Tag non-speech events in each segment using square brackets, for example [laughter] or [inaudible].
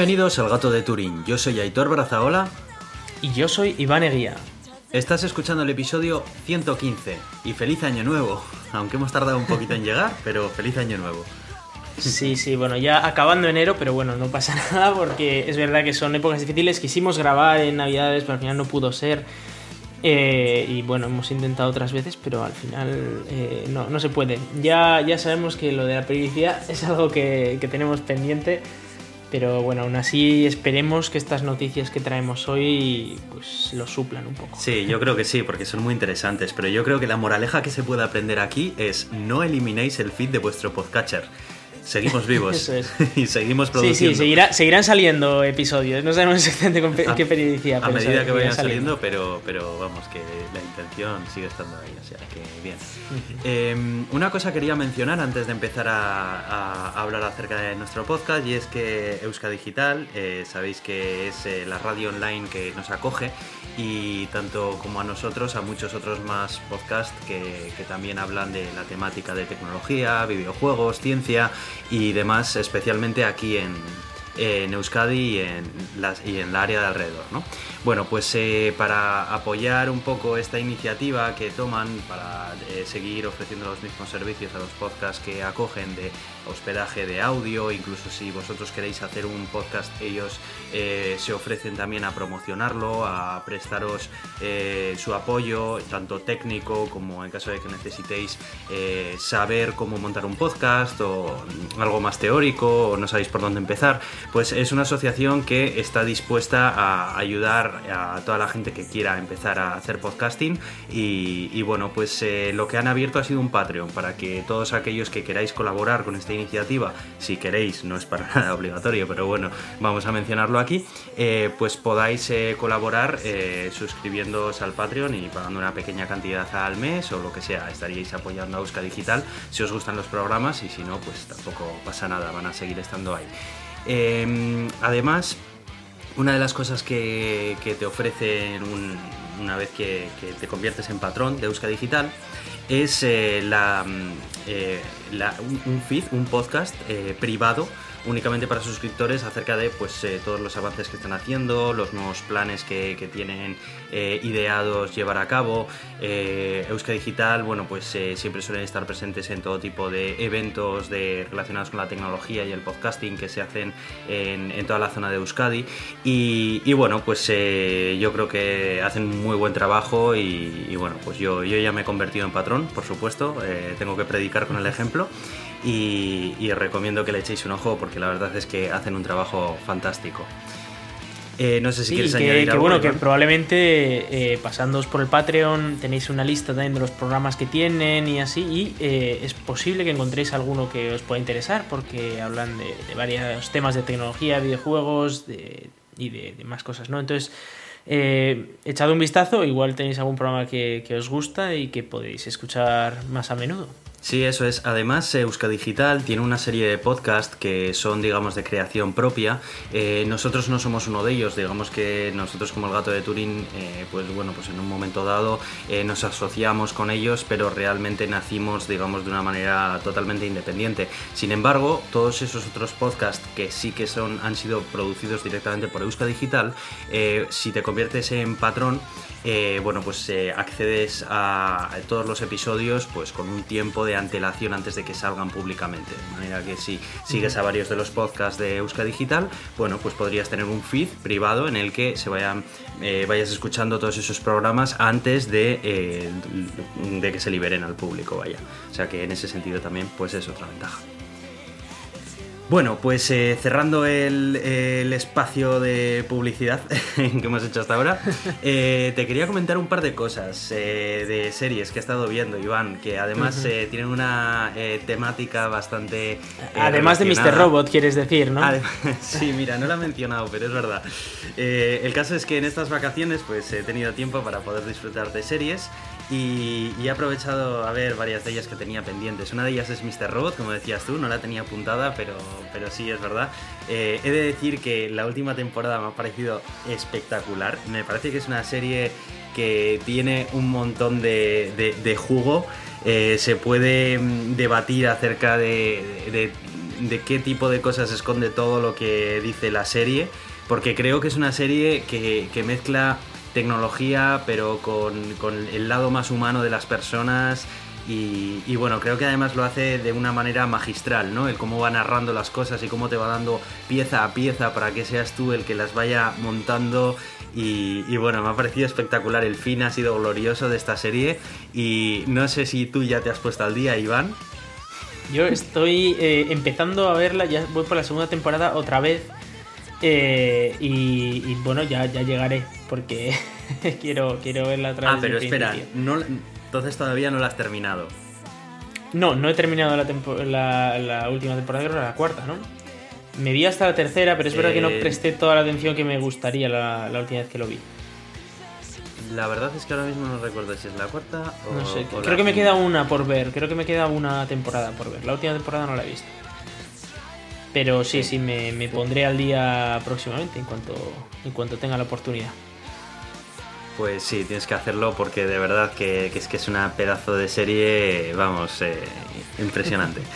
Bienvenidos al Gato de Turín. Yo soy Aitor Brazaola. Y yo soy Iván Eguía. Estás escuchando el episodio 115 y feliz año nuevo. [laughs] Aunque hemos tardado un poquito en llegar, pero feliz año nuevo. Sí, sí, bueno, ya acabando enero, pero bueno, no pasa [laughs] nada porque es verdad que son épocas difíciles. Quisimos grabar en Navidades, pero al final no pudo ser. Eh, y bueno, hemos intentado otras veces, pero al final eh, no, no, se puede. Ya, ya sabemos que lo de la periodicidad [laughs] es algo que, que tenemos pendiente. Pero bueno, aún así esperemos que estas noticias que traemos hoy pues lo suplan un poco. Sí, yo creo que sí, porque son muy interesantes. Pero yo creo que la moraleja que se puede aprender aquí es no eliminéis el feed de vuestro podcatcher seguimos vivos [laughs] [laughs] y seguimos produciendo. Sí, sí, seguirán saliendo episodios. No sabemos exactamente con [laughs] qué periodicidad. A medida que vayan saliendo, pero, pero vamos, que la intención sigue estando ahí. O sea, que bien. Em, una cosa quería mencionar antes de empezar a, hablar acerca de nuestro podcast y es que Euska Digital, eh, sabéis que es eh, la radio online que nos acoge y tanto como a nosotros, a muchos otros más podcasts que, que también hablan de la temática de tecnología, videojuegos, ciencia y demás, especialmente aquí en, en Euskadi y en, las, y en la área de alrededor. ¿no? Bueno, pues eh, para apoyar un poco esta iniciativa que toman para eh, seguir ofreciendo los mismos servicios a los podcasts que acogen de hospedaje de audio, incluso si vosotros queréis hacer un podcast, ellos eh, se ofrecen también a promocionarlo, a prestaros su apoyo, tanto técnico como en caso de que necesitéis saber cómo montar un podcast o algo más teórico o no sabéis por dónde empezar pues es una asociación que está dispuesta a ayudar a toda la gente que quiera empezar a hacer podcasting y, bueno, pues eh, lo que han abierto ha sido un Patreon para que todos aquellos que queráis colaborar con esta iniciativa, si queréis, no es para [laughs] nada obligatorio, pero bueno, vamos a mencionarlo aquí, eh, pues podáis eh, colaborar suscribiéndoos al Patreon y pagando una pequeña cantidad al mes o lo que sea, estaríais apoyando a Euska Digital si os gustan los programas y si no, pues tampoco pasa nada, van a seguir estando ahí. Em, además, una de las cosas que, te ofrecen una vez que, te conviertes en patrón de Euska Digital es eh, mm, eh, un, feed, un podcast eh, privado únicamente para suscriptores acerca de pues, eh, todos los avances que están haciendo, los nuevos planes que, tienen eh, ideados llevar a cabo. Eh, Digital, bueno, pues siempre suelen estar presentes en todo tipo de eventos de, relacionados con la tecnología y el podcasting que se hacen en, toda la zona de Euskadi. Y, bueno, pues yo creo que hacen muy buen trabajo y, bueno, pues yo, yo ya me he convertido en patrón, por supuesto, tengo que predicar con el ejemplo y, recomiendo que le echéis un ojo porque la verdad es que hacen un trabajo fantástico. Eh, no sé si quieres añadir que, Bueno, que probablemente eh, pasándoos por el Patreon tenéis una lista también de los programas que tienen y así, y eh, es posible que encontréis alguno que os pueda interesar porque hablan de, varios temas de tecnología, videojuegos y de, más cosas, ¿no? Entonces, echad un vistazo, igual tenéis algún programa que os gusta y que podéis escuchar más a menudo. Sí, eso es. Además, Euska Digital tiene una serie de podcasts que son, digamos, de creación propia. Eh, nosotros no somos uno de ellos. Digamos que nosotros, como el gato de Turín, eh, pues bueno, pues en un momento dado eh, nos asociamos con ellos, pero realmente nacimos, digamos, de una manera totalmente independiente. Sin embargo, todos esos otros podcasts que sí que son, han sido producidos directamente por Euska Digital, si te conviertes en patrón, bueno, pues accedes a todos los episodios, pues con un tiempo de antelación antes de que salgan públicamente. De manera que si sigues a varios de los podcasts de Euska Digital, bueno, pues podrías tener un feed privado en el que se vayan, eh, vayas escuchando todos esos programas antes de, eh, de que se liberen al público, vaya. O sea que en ese sentido también, pues es otra ventaja. Bueno, pues eh, cerrando el, espacio de publicidad [laughs] que hemos hecho hasta ahora, [laughs] eh, te quería comentar un par de cosas eh, de series que he estado viendo, Iván, que además tienen una temática bastante... además de Mr. Robot, quieres decir, ¿no? [laughs] sí, mira, no lo he mencionado, pero es verdad. el caso es que en estas vacaciones pues he tenido tiempo para poder disfrutar de series y, he aprovechado a ver varias de ellas que tenía pendientes. Una de ellas es Mr. Robot, como decías tú, no la tenía apuntada, pero, pero sí es verdad. Eh, he de decir que la última temporada me ha parecido espectacular. Me parece que es una serie que tiene un montón de, jugo. Eh, se puede mm, debatir acerca de, de qué tipo de cosas esconde todo lo que dice la serie, porque creo que es una serie que, que mezcla tecnología, pero con, el lado más humano de las personas. Y, bueno, creo que además lo hace de una manera magistral, ¿no? El cómo va narrando las cosas y cómo te va dando pieza a pieza para que seas tú el que las vaya montando. Y, y bueno, me ha parecido espectacular. El fin ha sido glorioso de esta serie. Y no sé si tú ya te has puesto al día, Iván. Yo estoy eh, empezando a verla, ya voy por la segunda temporada otra vez. Eh, y, y, bueno, ya, ya llegaré porque [laughs] quiero, quiero verla otra ah, vez. Ah, pero espera, no, entonces todavía no la has terminado. No, no he terminado la, la, la última temporada, creo que la cuarta, ¿no? Me vi hasta la tercera, pero es verdad que no Eh. presté toda la atención que me gustaría la, la última vez que lo vi. La verdad es que ahora mismo no recuerdo si es la cuarta o. No sé, o la creo que me queda una por ver, creo que me queda una temporada por ver. La última temporada no la he visto. Pero sí, sí, me, me pondré al día próximamente en cuanto, en cuanto tenga la oportunidad. Pues sí, tienes que hacerlo porque de verdad que, que es que es una pedazo de serie, vamos, eh, impresionante. [laughs]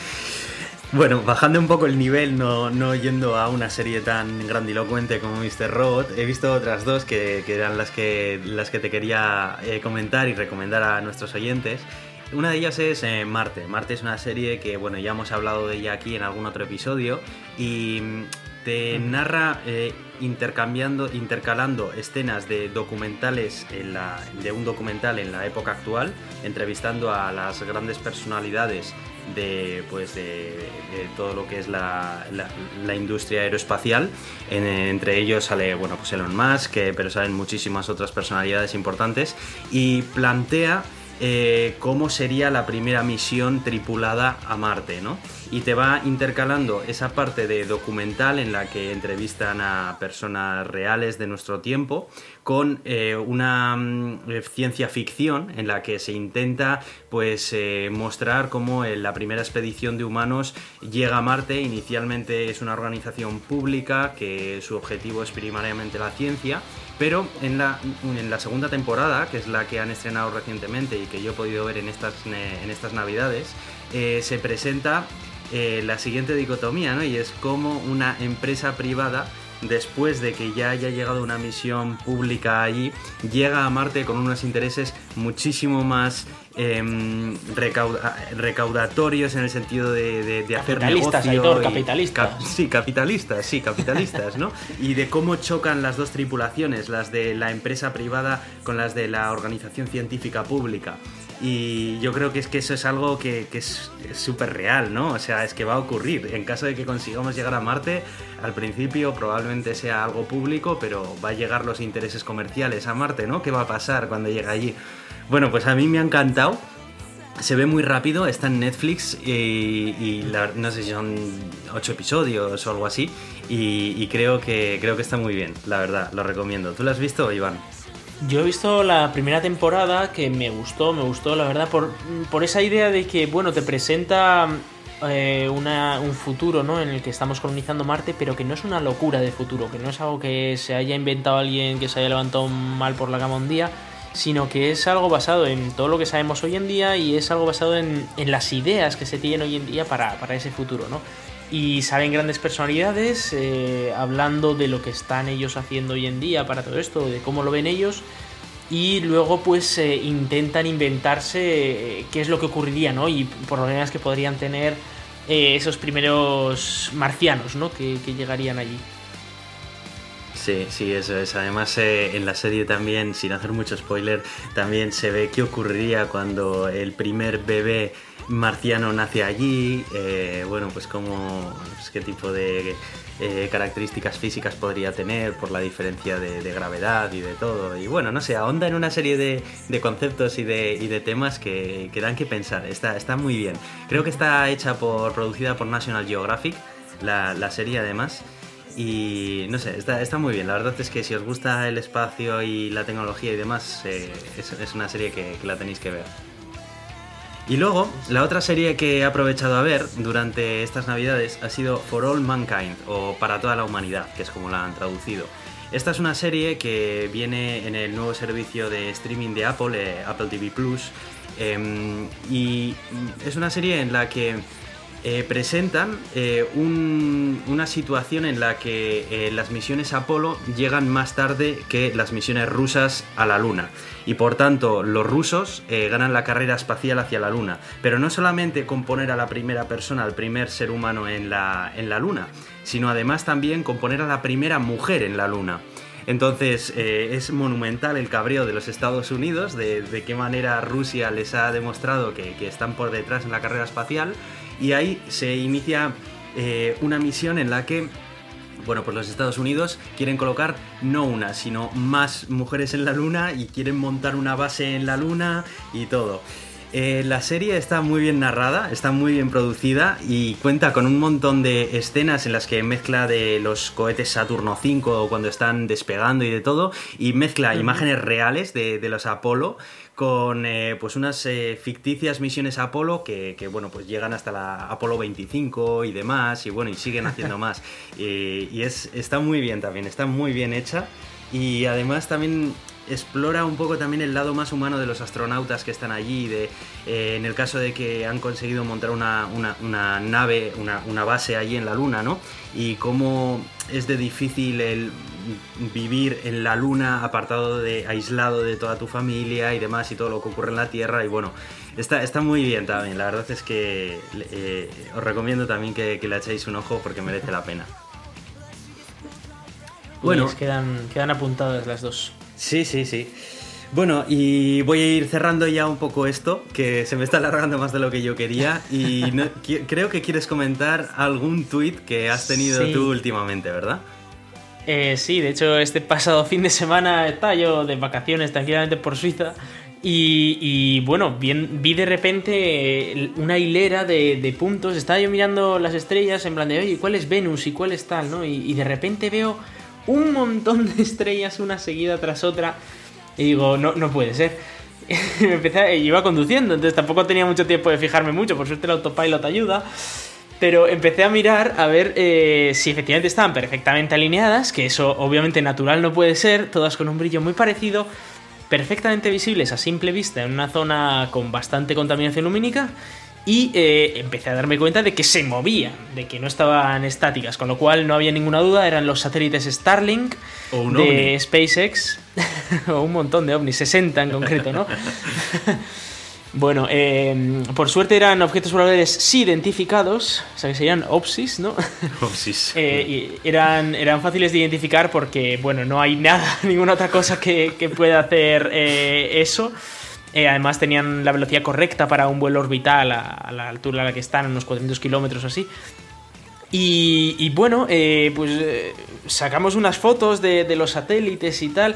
Bueno, bajando un poco el nivel, no, no yendo a una serie tan grandilocuente como Mr. Robot, he visto otras dos que, que eran las que, las que te quería eh, comentar y recomendar a nuestros oyentes. Una de ellas es eh, Marte. Marte es una serie que, bueno, ya hemos hablado de ella aquí en algún otro episodio y mm, te narra eh, intercambiando, intercalando escenas de documentales en la, de un documental en la época actual, entrevistando a las grandes personalidades de pues de, de todo lo que es la, la- la industria aeroespacial En- entre ellos sale bueno pues Elon Musk que- pero salen muchísimas otras personalidades importantes y plantea eh, cómo sería la primera misión tripulada a Marte, ¿no? Y te va intercalando esa parte de documental en la que entrevistan a personas reales de nuestro tiempo con eh, una mm, eh, ciencia ficción en la que se intenta pues eh, mostrar cómo eh, la primera expedición de humanos llega a Marte. Inicialmente es una organización pública que su objetivo es primariamente la ciencia pero en la, en la segunda temporada, que es la que han estrenado recientemente y que yo he podido ver en estas, en estas navidades, se presenta la siguiente dicotomía, ¿no? Y es como una empresa privada, después de que ya haya llegado una misión pública allí, llega a Marte con unos intereses muchísimo más em, recauda- recaudatorios en el sentido de, de- de hacer Capitalistas, negocio Aitor, y- capitalistas. cap- Sí, capitalistas, sí, capitalistas, ¿no? Y de cómo chocan las dos tripulaciones, las de la empresa privada con las de la organización científica pública. Y yo creo que es que eso es algo que, que es súper real, ¿no? O sea, es que va a ocurrir. En caso de que consigamos llegar a Marte, al principio probablemente sea algo público, pero va a llegar los intereses comerciales a Marte, ¿no? ¿Qué va a pasar cuando llegue allí? Bueno, pues a mí me ha encantado. Se ve muy rápido, está en Netflix y, no sé si son ocho episodios o algo así. Y, y creo, que, creo que está muy bien, la verdad, lo recomiendo. ¿Tú lo has visto, Iván? Yo he visto la primera temporada que me gustó, me gustó la verdad por, por esa idea de que, bueno, te presenta eh, una- un futuro, ¿no? En el que estamos colonizando Marte, pero que no es una locura de futuro, que no es algo que se haya inventado alguien que se haya levantado mal por la cama un día, sino que es algo basado en todo lo que sabemos hoy en día y es algo basado en, en las ideas que se tienen hoy en día para, para ese futuro, ¿no? Y salen grandes personalidades eh, hablando de lo que están ellos haciendo hoy en día para todo esto, de cómo lo ven ellos. Y luego pues eh, intentan inventarse eh, qué es lo que ocurriría, ¿no? Y problemas que podrían tener eh, esos primeros marcianos, ¿no? Que, que llegarían allí. Sí, sí, eso es. Además, en la serie también, sin hacer mucho spoiler, también se ve qué ocurriría cuando el primer bebé marciano nace allí. eh, bueno, pues cómo, pues, qué tipo de eh, características físicas podría tener por la diferencia de, de gravedad y de todo. Y bueno, no sé, ahonda en una serie de, conceptos y de, temas que, que dan que pensar. Está, muy bien. Creo que está hecha por, producida por National Geographic, la, serie además. Y no sé, está, está muy bien. La verdad es que si os gusta el espacio y la tecnología y demás, eh, es, es una serie que, que la tenéis que ver. Y luego, la otra serie que he aprovechado a ver durante estas navidades ha sido For All Mankind, o Para toda la humanidad, que es como la han traducido. Esta es una serie que viene en el nuevo servicio de streaming de Apple, eh, Apple TV Plus, em, y es una serie en la que eh, presentan eh, una situación en la que las misiones Apolo llegan más tarde que las misiones rusas a la Luna. Y por tanto, los rusos ganan la carrera espacial hacia la Luna. Pero no solamente con poner a la primera persona, al primer ser humano en la, en la Luna, sino además también con poner a la primera mujer en la Luna. Entonces eh, es monumental el cabreo de los Estados Unidos, de, qué manera Rusia les ha demostrado que, están por detrás en la carrera espacial y ahí se inicia eh, una misión en la que bueno, pues los Estados Unidos quieren colocar no una, sino más mujeres en la Luna y quieren montar una base en la Luna y todo. Eh, la serie está muy bien narrada, está muy bien producida y cuenta con un montón de escenas en las que mezcla de los cohetes Saturno 5 cuando están despegando y de todo, y mezcla imágenes reales de, los Apolo con eh, pues unas eh, ficticias misiones Apolo que, bueno pues llegan hasta la Apolo 25 y demás y bueno y siguen haciendo más [laughs] y es está muy bien también está muy bien hecha y además también explora un poco también el lado más humano de los astronautas que están allí, de, eh, en el caso de que han conseguido montar una, nave, una, base allí en la Luna, ¿no? Y cómo es de difícil el vivir en la Luna apartado de, aislado de toda tu familia y demás y todo lo que ocurre en la Tierra y bueno, está, está muy bien también, la verdad es que eh, os recomiendo también que, le echéis un ojo porque merece la pena. Bueno, quedan, quedan apuntadas las dos. Sí, sí, sí. Bueno, y voy a ir cerrando ya un poco esto, que se me está alargando más de lo que yo quería. Y creo que quieres comentar algún tweet que has tenido tú últimamente, ¿verdad? Eh, sí, de hecho, este pasado [laughs] fin de semana estaba yo de vacaciones tranquilamente por Suiza. Y, bueno, vi, de repente una hilera de, puntos. Estaba yo mirando las estrellas en plan de, oye, ¿cuál es Venus y cuál es tal? ¿no? y de repente veo un montón de [laughs] estrellas una seguida tras otra. Y digo, no, no puede ser. [laughs] me empecé, iba conduciendo, entonces tampoco tenía mucho tiempo de fijarme mucho, por suerte el autopilot ayuda. Pero empecé a mirar a ver eh, si efectivamente estaban perfectamente alineadas, que eso obviamente natural no puede ser, todas con un brillo muy parecido, perfectamente visibles a simple vista en una zona con bastante contaminación lumínica y eh, empecé a darme cuenta de que se movían, de que no estaban estáticas, con lo cual no había ninguna duda, eran los satélites Starlink de SpaceX, o [laughs] un montón de ovnis, 60 en concreto, ¿no? [laughs] bueno, em, por suerte eran objetos voladores sí identificados, o sea que serían OPSIS, ¿no? [laughs] OPSIS. Eh, y eran, eran fáciles de identificar porque, bueno, no hay nada, ninguna otra cosa que, que pueda hacer eh, eso. Eh, además tenían la velocidad correcta para un vuelo orbital a, la altura a la que están, unos 400 kilómetros así. Y, bueno, eh, pues eh, sacamos unas fotos de, los satélites y tal.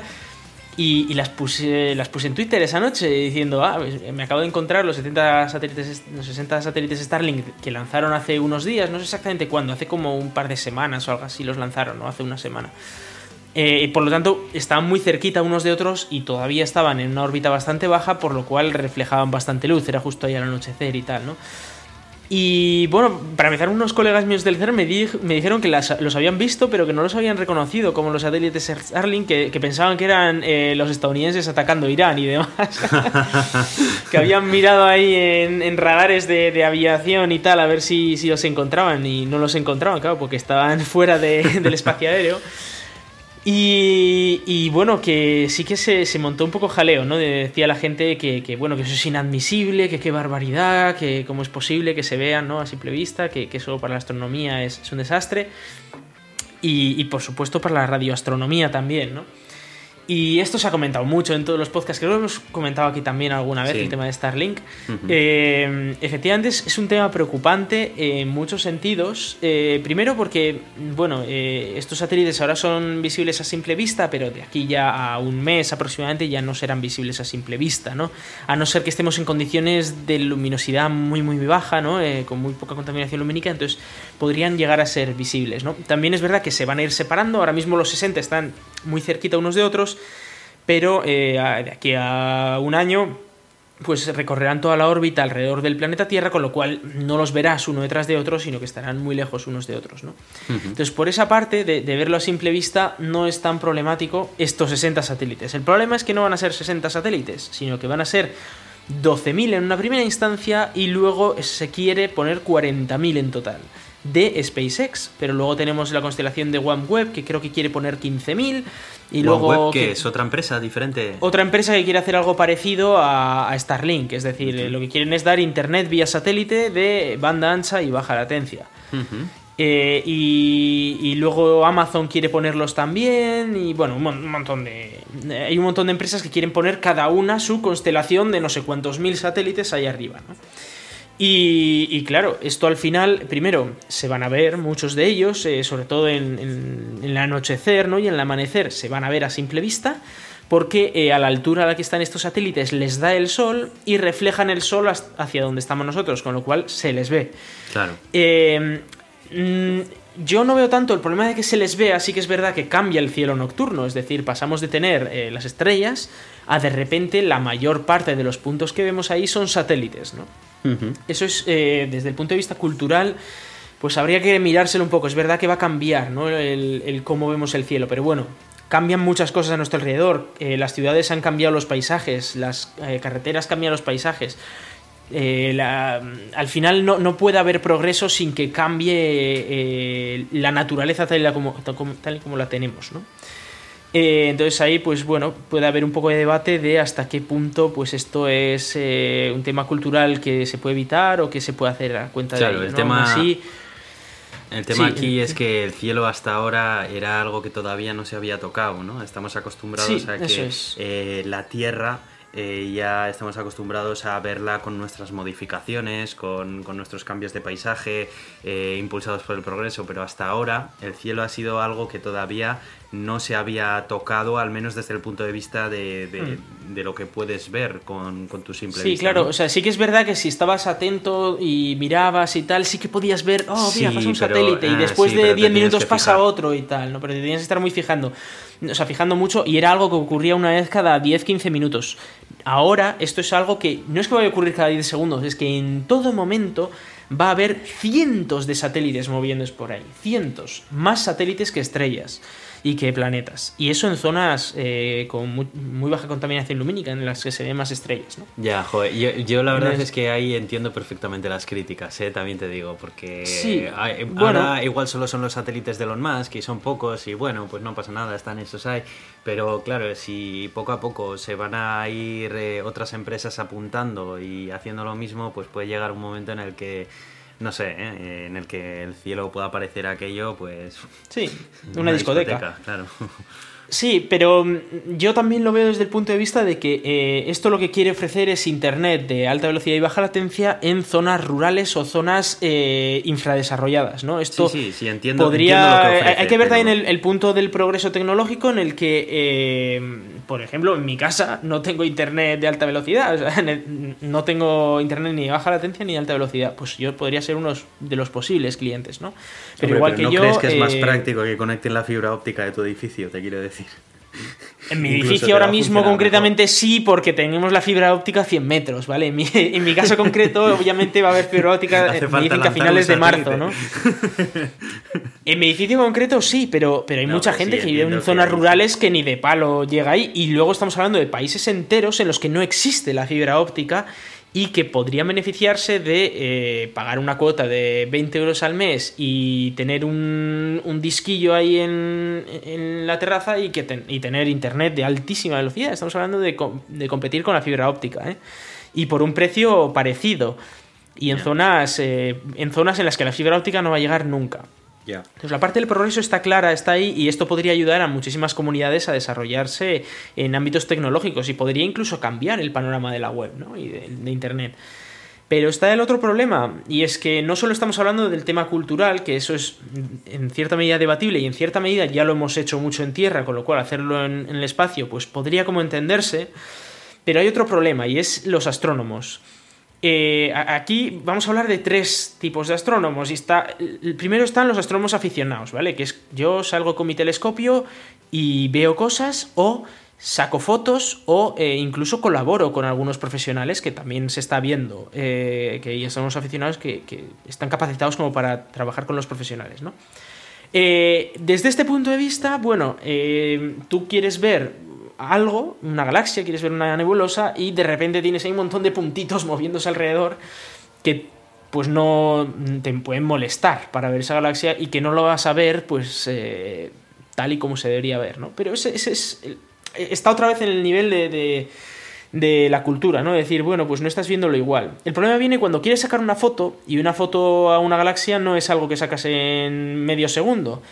Y, las, puse, las puse en Twitter esa noche diciendo, ah, pues, me acabo de encontrar los 70 satélites, los 60 satélites Starlink que lanzaron hace unos días, no sé exactamente cuándo, hace como un par de semanas o algo así los lanzaron, ¿no? Hace una semana. Eh, por lo tanto, estaban muy cerquita unos de otros y todavía estaban en una órbita bastante baja, por lo cual reflejaban bastante luz, era justo ahí al anochecer y tal, ¿no? Y bueno, para empezar, unos colegas míos del CERN me, me dijeron que los habían visto, pero que no los habían reconocido como los satélites Starlink, que, pensaban que eran eh, los estadounidenses atacando Irán y demás. [laughs] que habían mirado ahí en, radares de, aviación y tal a ver si, si los encontraban y no los encontraban, claro, porque estaban [laughs] fuera del espacio aéreo. Y, bueno, que sí que se, montó un poco jaleo, ¿no? Decía la gente que, bueno, que eso es inadmisible, que qué barbaridad, que cómo es posible que se vean, ¿no? A simple vista, que, eso para la astronomía es, un desastre. Y, por supuesto para la radioastronomía también, ¿no? Y esto se ha comentado mucho en todos los podcasts, que lo hemos comentado aquí también alguna vez, el tema de Starlink. Eh, efectivamente es, un tema preocupante en muchos sentidos. Eh, primero porque, bueno, eh, estos satélites ahora son visibles a simple vista, pero de aquí ya a un mes aproximadamente ya no serán visibles a simple vista, ¿no? A no ser que estemos en condiciones de luminosidad muy, muy baja, ¿no? con muy poca contaminación lumínica, entonces podrían llegar a ser visibles, ¿no? También es verdad que se van a ir separando, ahora mismo los 60 están muy cerquita unos de otros, pero eh, de aquí a un año pues recorrerán toda la órbita alrededor del planeta Tierra, con lo cual no los verás uno detrás de otro, sino que estarán muy lejos unos de otros. ¿no? Entonces, por esa parte, de, verlo a simple vista, no es tan problemático estos 60 satélites. El problema es que no van a ser 60 satélites, sino que van a ser 12.000 en una primera instancia y luego se quiere poner 40.000 en total de SpaceX, pero luego tenemos la constelación de OneWeb que creo que quiere poner 15.000 y luego que es otra empresa diferente. Otra empresa que quiere hacer algo parecido a, Starlink, es decir, lo que quieren es dar internet vía satélite de banda ancha y baja latencia. Eh, y, luego Amazon quiere ponerlos también. Y bueno, un, montón de. Hay un montón de empresas que quieren poner cada una su constelación de no sé cuántos mil satélites ahí arriba. Y, claro, esto al final, primero, se van a ver muchos de ellos, eh, sobre todo en, el anochecer ¿no? y en el amanecer, se van a ver a simple vista, porque eh, a la altura a la que están estos satélites les da el sol y reflejan el sol hacia donde estamos nosotros, con lo cual se les ve. Claro. Mm, yo no veo tanto el problema de que se les vea, sí que es verdad que cambia el cielo nocturno, es decir, pasamos de tener eh, las estrellas a de repente la mayor parte de los puntos que vemos ahí son satélites, ¿no? Eso es, eh, desde el punto de vista cultural, pues habría que mirárselo un poco, es verdad que va a cambiar, ¿no? El, cómo vemos el cielo, pero bueno, cambian muchas cosas a nuestro alrededor, eh, las ciudades han cambiado los paisajes, las carreteras cambian los paisajes, eh, al final no, puede haber progreso sin que cambie eh, la naturaleza tal y como, tal como la tenemos, ¿no? Eh, entonces ahí, pues bueno, puede haber un poco de debate de hasta qué punto pues esto es un tema cultural que se puede evitar o que se puede hacer a cuenta de ello, el tema... El tema aquí es que el cielo hasta ahora era algo que todavía no se había tocado, ¿no? Estamos acostumbrados a que la Tierra eh, ya estamos acostumbrados a verla con nuestras modificaciones, con, nuestros cambios de paisaje, eh, impulsados por el progreso, pero hasta ahora el cielo ha sido algo que todavía no se había tocado, al menos desde el punto de vista de, hmm. lo que puedes ver con, tu simple sí, vista. Sí, claro, o sea, sí que es verdad que si estabas atento y mirabas y tal, sí que podías ver, oh, mira, pasa un satélite y ah, después de 10 minutos pasa otro y tal, ¿no? Pero te tenías que estar muy fijando, o sea, fijando mucho y era algo que ocurría una vez cada 10-15 minutos. Ahora esto es algo que no es que vaya a ocurrir cada 10 segundos, es que en todo momento va a haber cientos de satélites moviéndose por ahí, cientos, más satélites que estrellas y que planetas. Y eso en zonas eh, con muy, baja contaminación lumínica, en las que se ven más estrellas. ¿no? Ya, joder, yo, la verdad es que ahí entiendo perfectamente las críticas, ¿eh? también te digo, porque sí, ahora igual solo son los satélites de Elon Musk y son pocos y bueno, pues no pasa nada, están esos ahí. Pero claro, si poco a poco se van a ir eh, otras empresas apuntando y haciendo lo mismo, pues puede llegar un momento en el que no sé, ¿eh? en el que el cielo pueda aparecer aquello, pues... Sí, [laughs] una, discoteca. Claro. [laughs] Sí, pero mm, yo también lo veo desde el punto de vista de que eh, esto lo que quiere ofrecer es Internet de alta velocidad y baja latencia en zonas rurales o zonas eh, infradesarrolladas, ¿no? Esto sí, sí, entiendo, podría... hay que ver también el, punto del progreso tecnológico en el que, eh, por ejemplo, en mi casa no tengo Internet de alta velocidad, [laughs] no tengo Internet ni de baja latencia ni de alta velocidad. Pues yo podría ser uno de los posibles clientes, ¿no? Pero igual que ¿no crees que es más práctico que conecten la fibra óptica de tu edificio, te quiero decir? En mi edificio ahora mismo concretamente sí, porque tenemos la fibra óptica a 100 metros, ¿vale? En mi, caso concreto, [laughs] obviamente va a haber fibra óptica a finales de marzo, ¿no? [laughs] en mi edificio concreto sí, pero, pero hay mucha gente que vive en zonas rurales que ni de palo llega ahí. Y luego estamos hablando de países enteros en los que no existe la fibra óptica y que podrían beneficiarse de eh, pagar una cuota de 20 euros al mes y tener un, un disquillo ahí en, en, la terraza y, que y tener internet de altísima velocidad. Estamos hablando de, de competir con la fibra óptica ¿eh? y por un precio parecido y en zonas, eh, en zonas en las que la fibra óptica no va a llegar nunca. La parte del progreso está clara, está ahí y esto podría ayudar a muchísimas comunidades a desarrollarse en ámbitos tecnológicos y podría incluso cambiar el panorama de la web y de, Internet. Pero está el otro problema, y es que no solo estamos hablando del tema cultural, que eso es en cierta medida debatible y en cierta medida ya lo hemos hecho mucho en tierra, con lo cual hacerlo en, en el espacio pues podría como entenderse, pero hay otro problema y es los astrónomos. Eh, aquí vamos a hablar de tres tipos de astrónomos. Y está, el primero están los astrónomos aficionados, ¿vale? Que es yo salgo con mi telescopio y veo cosas o saco fotos o eh, incluso colaboro con algunos profesionales que también se está viendo, eh, que ya somos aficionados que, están capacitados como para trabajar con los profesionales, ¿no? desde este punto de vista, bueno, tú quieres ver algo, una galaxia, quieres ver una nebulosa y de repente tienes ahí un montón de puntitos [laughs] moviéndose alrededor que pues no te pueden molestar para ver esa galaxia y que no lo vas a ver pues eh, tal y como se debería ver, ¿no? Pero ese, es, está otra vez en el nivel de de la cultura, ¿no? decir, bueno, pues no estás viéndolo igual. El problema viene cuando quieres sacar una foto y una foto a una galaxia no es algo que sacas en medio segundo.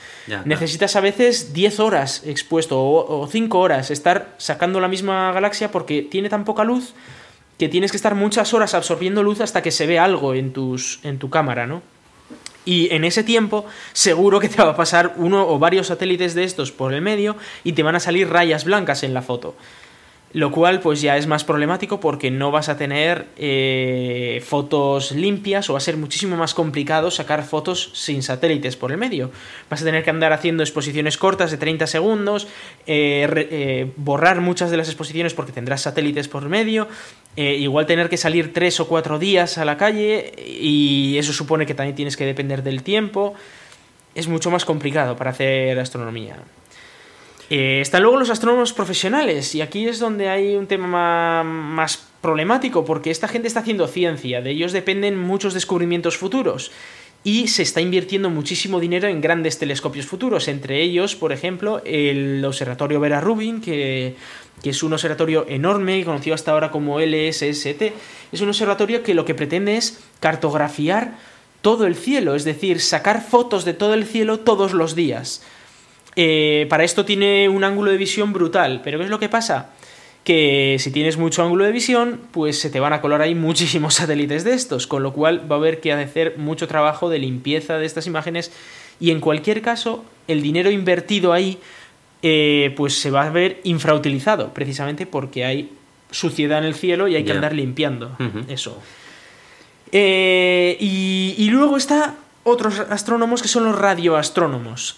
Necesitas a veces 10 horas expuesto o, 5 horas estar sacando la misma galaxia porque tiene tan poca luz que tienes que estar muchas horas absorbiendo luz hasta que se ve algo en, tus, en tu cámara, ¿no? Y en ese tiempo seguro que te va a pasar uno o varios satélites de estos por el medio y te van a salir rayas blancas en la foto lo cual pues ya es más problemático porque no vas a tener eh, fotos limpias o va a ser muchísimo más complicado sacar fotos sin satélites por el medio. Vas a tener que andar haciendo exposiciones cortas de 30 segundos, eh, eh, borrar muchas de las exposiciones porque tendrás satélites por medio, igual tener que salir 3 o 4 días a la calle y eso supone que también tienes que depender del tiempo. Es mucho más complicado para hacer astronomía. Eh, están luego los astrónomos profesionales y aquí es donde hay un tema más problemático porque esta gente está haciendo ciencia, de ellos dependen muchos descubrimientos futuros y se está invirtiendo muchísimo dinero en grandes telescopios futuros, entre ellos, por ejemplo, el Observatorio Vera Rubin, que, que es un observatorio enorme, conocido hasta ahora como LSST. Es un observatorio que lo que pretende es cartografiar todo el cielo, es decir, sacar fotos de todo el cielo todos los días. Eh, para esto tiene un ángulo de visión brutal, pero ¿qué es lo que pasa? Que si tienes mucho ángulo de visión, pues se te van a colar ahí [laughs] muchísimos satélites de estos, con lo cual va a haber que hacer mucho trabajo de limpieza de estas imágenes y en cualquier caso el dinero invertido ahí eh, pues se va a ver infrautilizado, precisamente porque hay suciedad en el cielo y hay que andar limpiando eso. Eh, y, y luego está otros astrónomos que son los radioastrónomos.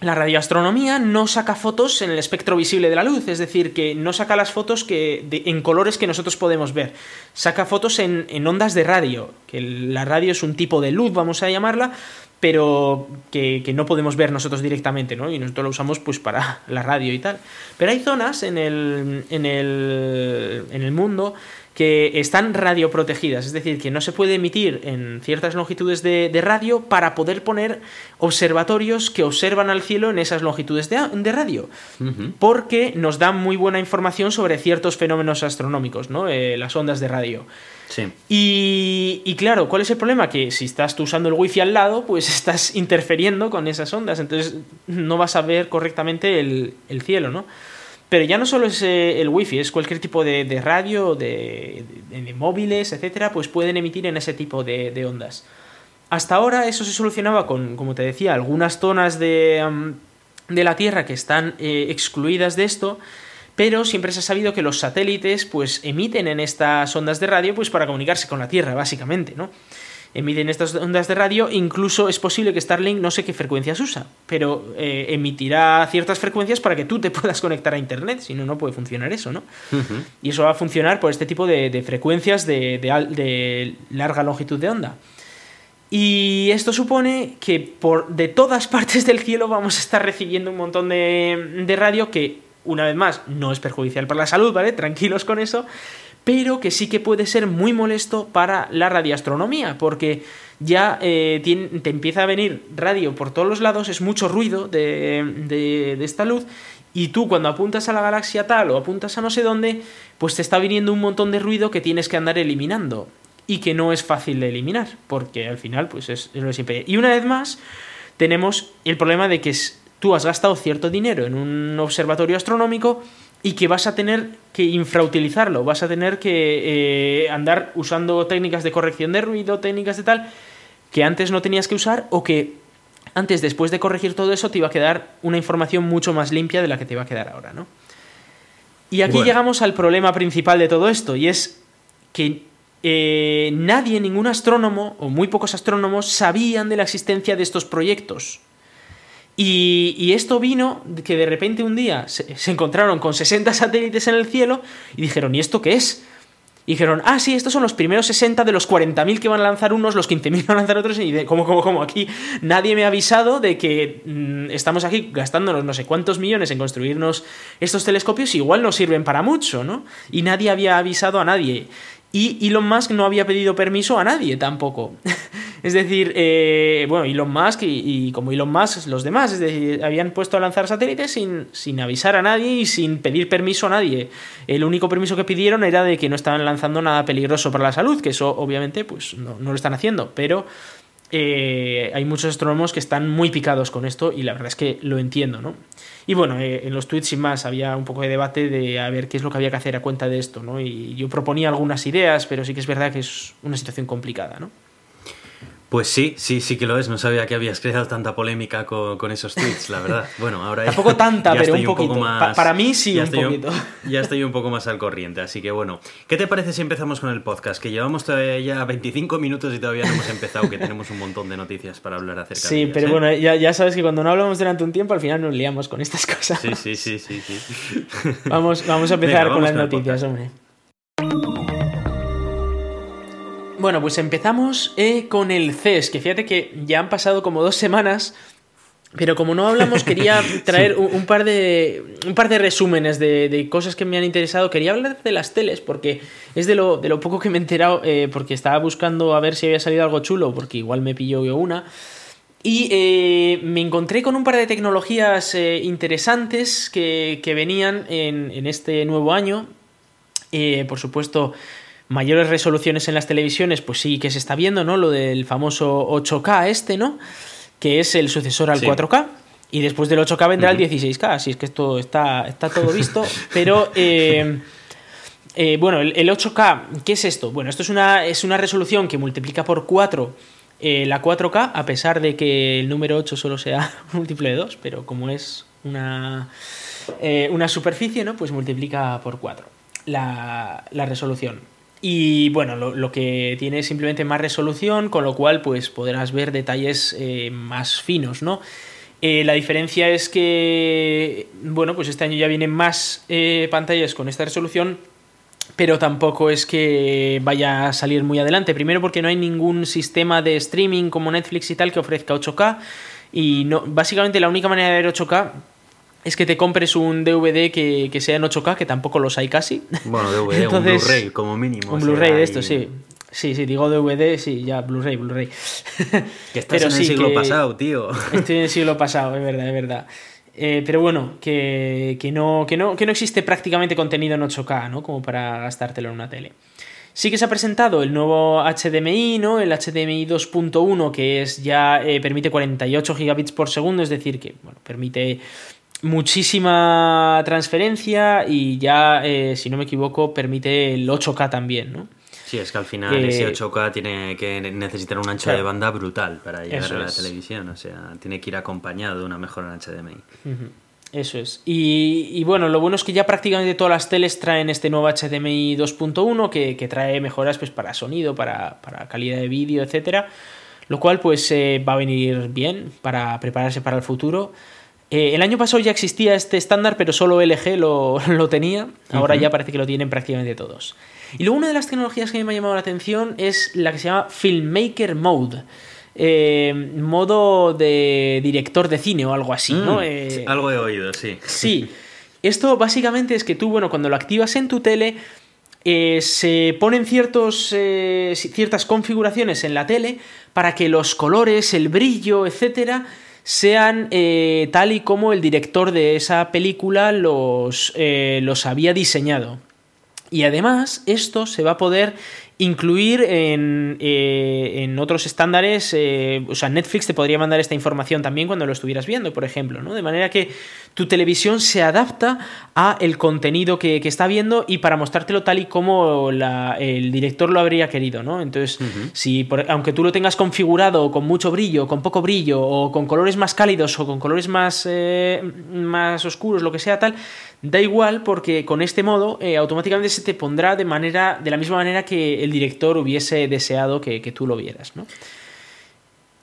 La radioastronomía no saca fotos en el espectro visible de la luz, es decir, que no saca las fotos que, en colores que nosotros podemos ver. Saca fotos en, ondas de radio, que la radio es un tipo de luz, vamos a llamarla, pero que, no podemos ver nosotros directamente, ¿no? Y nosotros lo usamos pues para la radio y tal. Pero hay zonas en el, en el, en el mundo que están radioprotegidas, es decir, que no se puede emitir en ciertas longitudes de, radio para poder poner observatorios que observan al cielo en esas longitudes de, radio, porque nos dan muy buena información sobre ciertos fenómenos astronómicos, ¿no? Eh, las ondas de radio. Sí. Y, claro, ¿cuál es el problema? Que si estás tú usando el wifi al lado, pues [laughs] estás interfiriendo con esas ondas, entonces no vas a ver correctamente el, el cielo, ¿no? Pero ya no solo es eh, el wifi, es cualquier tipo de, radio, de, móviles, etcétera, pues pueden emitir en ese tipo de, ondas. Hasta ahora eso se solucionaba con, como te decía, algunas zonas de, la Tierra que están eh, excluidas de esto, pero siempre se ha sabido que los satélites pues emiten en estas ondas de radio pues para comunicarse con la Tierra, básicamente, ¿no? Emiten estas ondas de radio, incluso es posible que Starlink no sé qué frecuencias usa, pero eh, emitirá ciertas frecuencias para que tú te [laughs] puedas conectar a Internet, si no, no puede funcionar eso, ¿no? Y eso va a funcionar por este tipo de, frecuencias de, larga longitud de onda. Y esto supone que por de todas [laughs] partes del cielo vamos a estar recibiendo un montón de, de radio que, una vez más, no es perjudicial para la salud, ¿vale? Tranquilos con eso, pero que sí que puede ser muy molesto para la radioastronomía, porque ya eh, te empieza a venir radio por todos los lados, es mucho ruido de, esta luz, y tú cuando apuntas a la galaxia tal o apuntas a no sé dónde, pues te está viniendo un montón de ruido que tienes que andar eliminando, y que no es fácil de eliminar, porque al final pues es, lo de siempre. Y una vez más, tenemos el problema de que tú has gastado cierto dinero en un observatorio astronómico, y que vas a tener que infrautilizarlo, vas a tener que eh, andar usando técnicas de corrección de ruido, técnicas de tal, que antes no tenías que usar o que antes, después de corregir todo eso, te iba a quedar una información mucho más limpia de la que te va a quedar ahora, ¿no? Y aquí llegamos al problema principal de todo esto, y es que eh, nadie, ningún astrónomo, o muy pocos astrónomos, sabían de la existencia de estos proyectos. Y, esto vino que de repente un día se, encontraron con 60 satélites en el cielo y dijeron, ¿y esto qué es? Y dijeron, ah, sí, estos son los primeros 60 de los 40.000 que van a lanzar unos, los 15.000 van a lanzar otros. Y de, ¿cómo, cómo, cómo? Aquí nadie me ha avisado de que mm, estamos aquí gastándonos no sé cuántos millones en construirnos estos telescopios, igual no sirven para mucho, ¿no? Y nadie había avisado a nadie. Y Elon Musk no había pedido permiso a nadie tampoco. [laughs] es decir, eh, bueno, Elon Musk y, como Elon Musk los demás, es decir, habían puesto a lanzar satélites sin, sin avisar a nadie y sin pedir permiso a nadie. El único permiso que pidieron era de que no estaban lanzando nada peligroso para la salud, que eso obviamente pues no, no lo están haciendo, pero eh, hay muchos astrónomos que están muy picados con esto y la verdad es que lo entiendo, ¿no? Y bueno, eh, en los tweets sin más había un poco de debate de a ver qué es lo que había que hacer a cuenta de esto, ¿no? Y yo proponía algunas ideas, pero sí que es verdad que es una situación complicada, ¿no? Pues sí, sí, sí que lo es. No sabía que habías creado tanta polémica con, esos tweets, la verdad. [laughs] Bueno, ahora Tampoco tanta, pero un poquito. más, para mí sí, un poquito. [laughs] ya estoy un poco más al corriente, así que bueno. ¿Qué te parece si empezamos con el podcast? Que llevamos ya 25 minutos y todavía no hemos empezado, que tenemos un montón de noticias para hablar acerca sí, de Sí, pero ¿eh? bueno, ya, ya, sabes que cuando no hablamos durante un tiempo, al final nos liamos con estas cosas. Sí, sí, sí, sí. sí. [laughs] Vamos, vamos a empezar con las noticias, hombre. Bueno, pues empezamos eh, con el CES, que fíjate que ya han pasado como dos semanas, pero como no hablamos, quería [laughs] traer un, par de, un par de resúmenes de, cosas que me han interesado. Quería hablar de las teles, porque es de lo, de lo poco que me he enterado, eh, porque estaba buscando a ver si había salido algo chulo, porque igual me pilló yo una. Y eh, me encontré con un par de tecnologías interesantes que, que venían en, en, este nuevo año. por supuesto, mayores resoluciones en las televisiones, pues sí que se está viendo, ¿no? Lo del famoso 8K este, ¿no? Que es el sucesor al 4K. Y después del 8K vendrá el 16K, así es que esto está, está todo visto. pero, eh, eh, bueno, el, 8K, ¿qué es esto? Bueno, esto es una, es una resolución que multiplica por 4 eh, la 4K, a pesar de que el número 8 solo sea [laughs] múltiplo de 2, pero como es una, una superficie, ¿no? Pues multiplica por 4 la, la resolución. Y bueno, lo, que tiene es simplemente más resolución, con lo cual pues podrás ver detalles eh, más finos, ¿no? Eh, la diferencia es que, bueno, pues este año ya vienen más eh, pantallas con esta resolución, pero tampoco es que vaya a salir muy adelante. Primero porque no hay ningún sistema de streaming como Netflix y tal que ofrezca 8K. Y no, básicamente la única manera de ver 8K es que te compres un DVD que, sea en 8K, que tampoco los hay casi. Bueno, DVD, [laughs] un Blu-ray como mínimo. Un Blu-ray de esto, sí. Sí, sí, digo DVD, sí, ya, Blu-ray, Blu-ray. Que estás en el siglo pasado, tío. Estoy en el siglo pasado, es verdad, es verdad. Eh, pero bueno, que, no, que, no, que no existe prácticamente contenido en 8K, ¿no? Como para gastártelo en una tele. Sí que se ha presentado el nuevo HDMI, ¿no? El HDMI 2.1, que es ya eh, permite 48 gigabits por segundo, es decir, que bueno, permite muchísima transferencia y ya, eh, si no me equivoco, permite el 8K también, ¿no? Sí, es que al final ese 8K eh, tiene que necesitar un ancho de banda brutal para llegar a la televisión, o sea, tiene que ir acompañado de una mejora en HDMI. Eso es. Y, bueno, lo bueno es que ya prácticamente todas las teles traen este nuevo HDMI 2.1 que, trae mejoras pues, para sonido, para, calidad de vídeo, etcétera. Lo cual pues eh, va a venir bien para prepararse para el futuro. Eh, el año pasado ya existía este estándar, pero solo LG [laughs] lo, tenía. Ahora ya parece que lo tienen prácticamente todos. Y luego una de las tecnologías que me ha llamado la atención es la que se llama Filmmaker Mode. Eh, modo de director de cine o algo así, ¿no? Mm, eh, algo he oído, sí. Sí. Esto básicamente es que tú, bueno, cuando lo activas en tu tele, se ponen ciertos, ciertas configuraciones en la tele para que los colores, el brillo, etcétera, sean eh, tal y como el director de esa película los, eh, los había diseñado. Y además esto se va a poder incluir en, eh, en otros estándares, eh, o sea, Netflix te podría mandar esta información también cuando lo estuvieras viendo, por ejemplo, ¿no? De manera que tu televisión se adapta a el contenido que, está viendo y para mostrártelo tal y como el director lo habría querido, ¿no? Entonces, si aunque tú lo tengas configurado con mucho brillo, con poco brillo, o con colores más cálidos o con colores más, eh, más oscuros, lo que sea tal, Da igual porque con este modo eh, automáticamente se te pondrá de, manera, de la misma manera que el director hubiese deseado que, tú lo vieras, ¿no?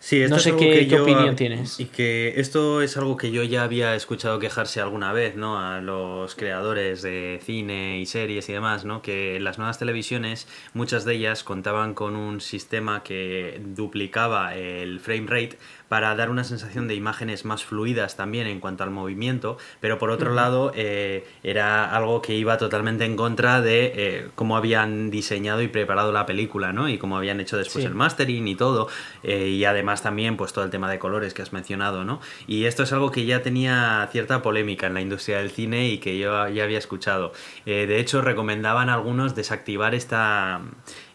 Sí, esto no es sé algo qué, que qué yo- opinión tienes. Y que esto es algo que yo ya había escuchado quejarse alguna vez, ¿no? A los creadores de cine y series y demás, ¿no? Que las nuevas televisiones, muchas de ellas contaban con un sistema que duplicaba el frame rate para dar una sensación de imágenes más fluidas también en cuanto al movimiento, pero por otro lado eh, era algo que iba totalmente en contra de eh, cómo habían diseñado y preparado la película, ¿no? Y cómo habían hecho después Sí. el mastering y todo, eh, y además también pues todo el tema de colores que has mencionado, ¿no? Y esto es algo que ya tenía cierta polémica en la industria del cine y que yo ya había escuchado. De hecho, recomendaban a algunos desactivar esta,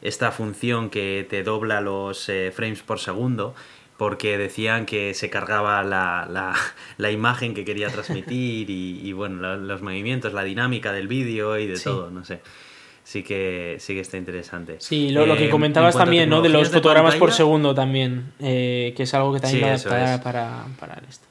esta función que te dobla los eh, frames por segundo porque decían que se cargaba la, la- [laughs] la imagen que quería transmitir y, y, bueno, los movimientos, la dinámica del vídeo y de Sí. todo, no sé. Sí que, sí que está interesante. Sí, lo, lo Eh, que en comentabas también, ¿no? De los de fotogramas por segundo también, eh, que es algo que también Sí, va a adaptar es. para, para esto.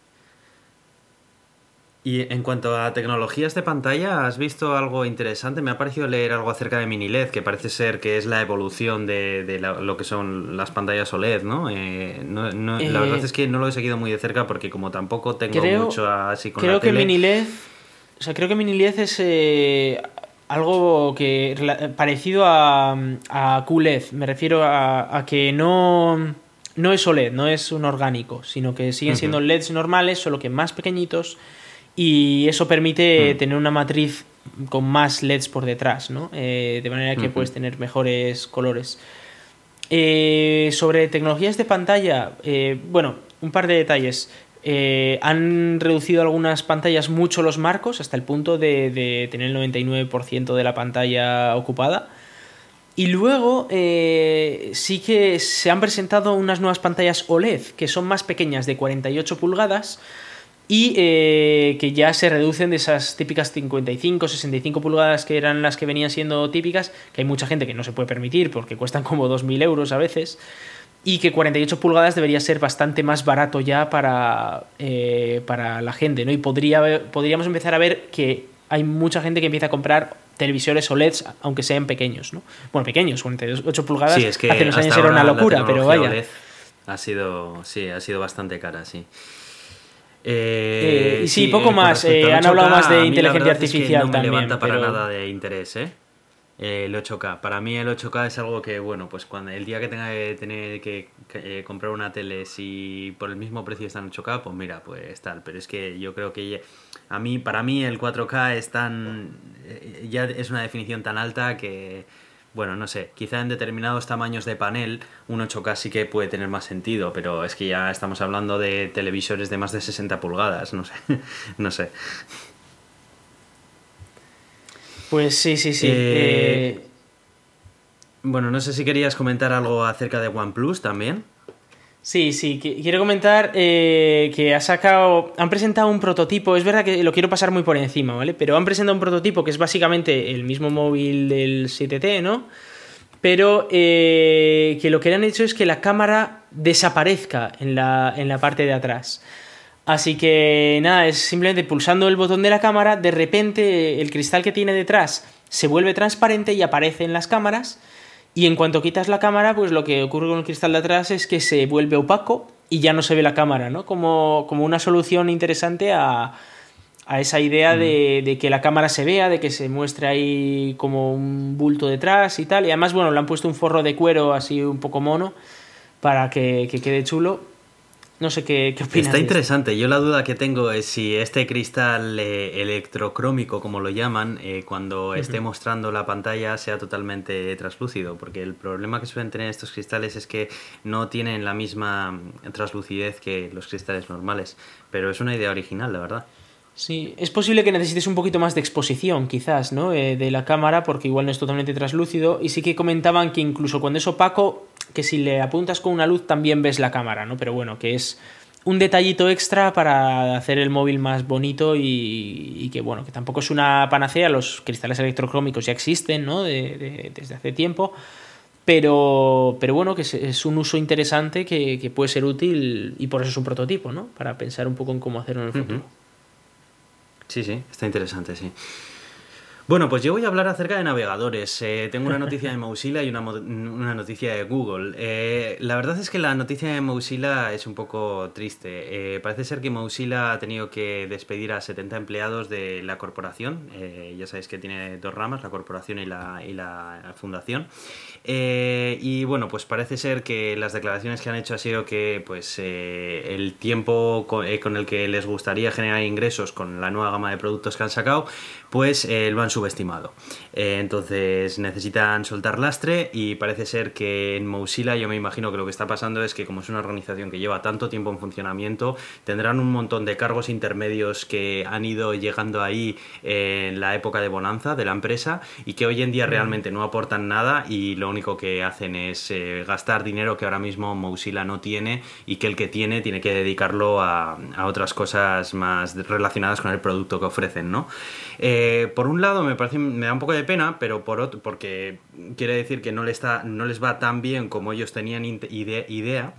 Y en cuanto a tecnologías de pantalla, ¿has visto algo interesante? Me ha parecido leer algo acerca de mini LED, que parece ser que es la evolución de, de la- lo que son las pantallas OLED, ¿no? Eh, no- no- la Eh, verdad es que no lo he seguido muy de cerca porque como tampoco tengo Creo- mucho así con creo la que tele... mini LED, o sea, creo que mini LED es eh, algo que parecido a, a QLED. Me refiero a, a que no, no es OLED, no es un orgánico, sino que siguen siendo. LEDs normales, solo que más pequeñitos. Y eso permite Mm. tener una matriz con más LEDs por detrás, ¿no? Eh, de manera que puedes tener mejores colores. Eh, sobre tecnologías de pantalla, eh, bueno, un par de detalles. Eh, han reducido algunas pantallas mucho los marcos hasta el punto de, de tener el 99% de la pantalla ocupada. Y luego sí que se han presentado unas nuevas pantallas OLED que son más pequeñas, de 48 pulgadas, y eh, que ya se reducen de esas típicas 55, 65 pulgadas que eran las que venían siendo típicas, que hay mucha gente que no se puede permitir porque cuestan como 2.000 euros a veces, y que 48 pulgadas debería ser bastante más barato ya para, eh, para la gente, ¿no? Y podría, podríamos empezar a ver que hay mucha gente que empieza a comprar televisores OLEDs, aunque sean pequeños, ¿no? Bueno, pequeños, 48 pulgadas, Sí, es que hace unos años era una locura, pero vaya. OLED ha sido, sí, ha sido bastante cara, sí. Eh, y sí, eh, poco más, eh, al han hablado 8K, más de inteligencia verdad es que artificial no me levanta para pero- nada de interés, ¿eh? Eh, El 8K. Para mí el 8K es algo que, bueno, pues cuando el día que tenga que tener que, que, eh, comprar una tele, si por el mismo precio está en 8K, pues mira, pues tal. Pero es que yo creo que ya- a mí, para mí el 4K es tan, eh, ya es una definición tan alta que, bueno, no sé, quizá en determinados tamaños de panel un 8K sí que puede tener más sentido, pero es que ya estamos hablando de televisores de más de 60 pulgadas, no sé, [laughs] no sé. Pues sí, sí, sí. Eh, eh, Bueno, no sé si querías comentar algo acerca de OnePlus también. Sí, sí, qui- quiero comentar eh, que ha sacado, han presentado un prototipo, es verdad que lo quiero pasar muy por encima, ¿vale? Pero han presentado un prototipo que es básicamente el mismo móvil del 7T, ¿no? Pero eh, que lo que han hecho es que la cámara desaparezca en la, en la parte de atrás. Así que nada, es simplemente pulsando el botón de la cámara, de repente el cristal que tiene detrás se vuelve transparente y aparece en las cámaras. Y en cuanto quitas la cámara, pues lo que ocurre con el cristal de atrás es que se vuelve opaco y ya no se ve la cámara, ¿no? Como, como una solución interesante a, a esa idea de, de que la cámara se vea, de que se muestre ahí como un bulto detrás y tal. Y además, bueno, le han puesto un forro de cuero así un poco mono para que, que quede chulo. No sé qué, qué opinas. Está interesante. Yo la duda que tengo es si este cristal eh, electrocrómico, como lo llaman, eh, cuando esté mostrando la pantalla sea totalmente translúcido. Porque el problema que suelen tener estos cristales es que no tienen la misma translucidez que los cristales normales. Pero es una idea original, la verdad. Sí, es posible que necesites un poquito más de exposición, quizás, ¿no? Eh, de la cámara, porque igual no es totalmente translúcido. Y sí que comentaban que incluso cuando es opaco, que si le apuntas con una luz también ves la cámara, ¿no? Pero bueno, que es un detallito extra para hacer el móvil más bonito y, y que, bueno, que tampoco es una panacea. Los cristales electrocrómicos ya existen, ¿no? De- de- desde hace tiempo. Pero, pero bueno, que es, es un uso interesante que, que puede ser útil y por eso es un prototipo, ¿no? Para pensar un poco en cómo hacerlo en el futuro. Sí, sí, está interesante, sí. Bueno, pues yo voy a hablar acerca de navegadores. Eh, tengo una noticia de Mozilla y una, una noticia de Google. Eh, la verdad es que la noticia de Mozilla es un poco triste. Eh, parece ser que Mozilla ha tenido que despedir a 70 empleados de la corporación. ya sabéis que tiene dos ramas, la corporación y la, y la fundación. y bueno, pues parece ser que las declaraciones que han hecho ha sido que pues el tiempo con, el que les gustaría generar ingresos con la nueva gama de productos que han sacado, pues lo han subestimado. Eh, entonces necesitan soltar lastre y parece ser que en Mozilla yo me imagino que lo que está pasando es que como es una organización que lleva tanto tiempo en funcionamiento, tendrán un montón de cargos intermedios que han ido llegando ahí en la época de bonanza de la empresa y que hoy en día realmente no aportan nada y lo único que hacen es eh, gastar dinero que ahora mismo Mozilla no tiene y que el que tiene tiene que dedicarlo a, otras cosas más relacionadas con el producto que ofrecen, ¿no? Eh, por un lado me parece me da un poco de pena, pero por otro, porque quiere decir que no, le está, no les va tan bien como ellos tenían idea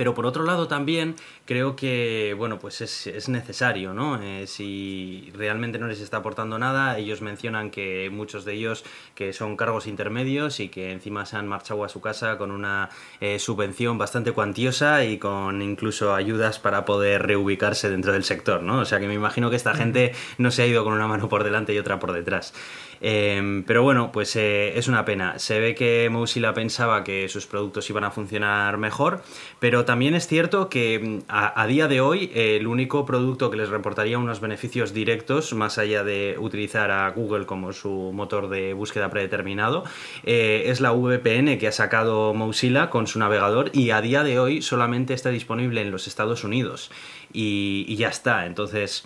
pero por otro lado también creo que, bueno, pues es, necesario, ¿no? Eh, si realmente no les está aportando nada, ellos mencionan que muchos de ellos que son cargos intermedios y que encima se han marchado a su casa con una eh, subvención bastante cuantiosa y con incluso ayudas para poder reubicarse dentro del sector, ¿no? O sea que me imagino que esta gente no se ha ido con una mano por delante y otra por detrás. Em, pero bueno, pues eh, es una pena. Se ve que Mozilla pensaba que sus productos iban a funcionar mejor, pero también es cierto que mm, a, día de hoy el único producto que les reportaría unos beneficios directos, más allá de utilizar a Google como su motor de búsqueda predeterminado, eh, es la VPN que ha sacado Mozilla con su navegador y a día de hoy solamente está disponible en los Estados Unidos. y ya está. Entonces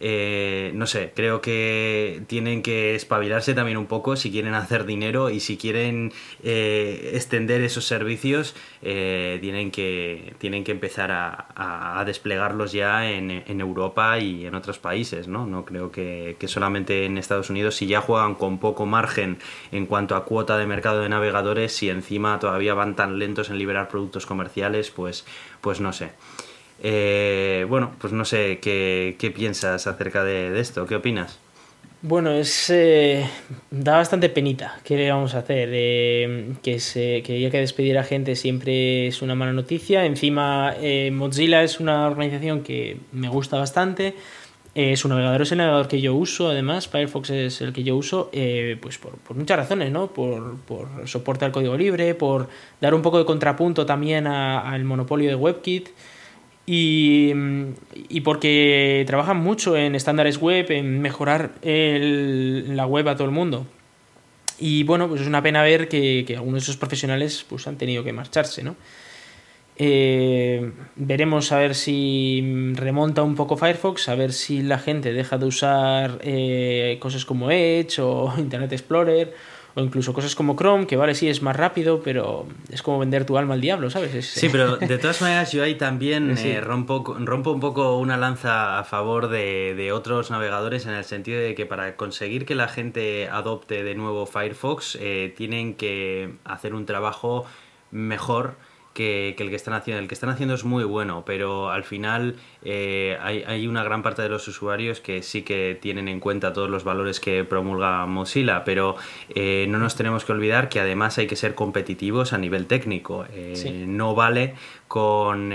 eh, no sé, creo que tienen que espabilarse también un poco si quieren hacer dinero y si quieren eh, extender esos servicios, eh, tienen, que, tienen que empezar a, desplegarlos ya en, Europa y en otros países, ¿no? No creo que, solamente en Estados Unidos, si ya juegan con poco margen en cuanto a cuota de mercado de navegadores, si encima todavía van tan lentos en liberar productos comerciales, pues, pues no sé. Eh, bueno, pues no sé ¿qué, piensas acerca de, esto, ¿qué opinas? Bueno, es eh, da bastante penita. ¿Qué le vamos a hacer? Eh, que, se, que haya que despedir a gente siempre es una mala noticia. Encima, Mozilla es una organización que me gusta bastante. su navegador es el navegador que yo uso, además, Firefox es el que yo uso, pues por, muchas razones, ¿no? Por, soporte al código libre, por dar un poco de contrapunto también al monopolio de WebKit. Y, porque trabajan mucho en estándares web, en mejorar la web a todo el mundo. Y bueno, pues es una pena ver que, algunos de esos profesionales pues, han tenido que marcharse, ¿no? Eh, veremos a ver si remonta un poco Firefox, a ver si la gente deja de usar eh, cosas como Edge o [laughs] Internet Explorer o incluso cosas como Chrome, que vale, sí, es más rápido, pero es como vender tu alma al diablo, ¿sabes? sí, pero [laughs] de todas maneras yo ahí también eh, rompo, rompo un poco una lanza a favor de, de, otros navegadores en el sentido de que para conseguir que la gente adopte de nuevo Firefox eh, tienen que hacer un trabajo mejor que, el que están haciendo. El que están haciendo es muy bueno, pero al final eh, hay, una gran parte de los usuarios que sí que tienen en cuenta todos los valores que promulga Mozilla, pero eh, no nos tenemos que olvidar que además hay que ser competitivos a nivel técnico. Eh, no vale con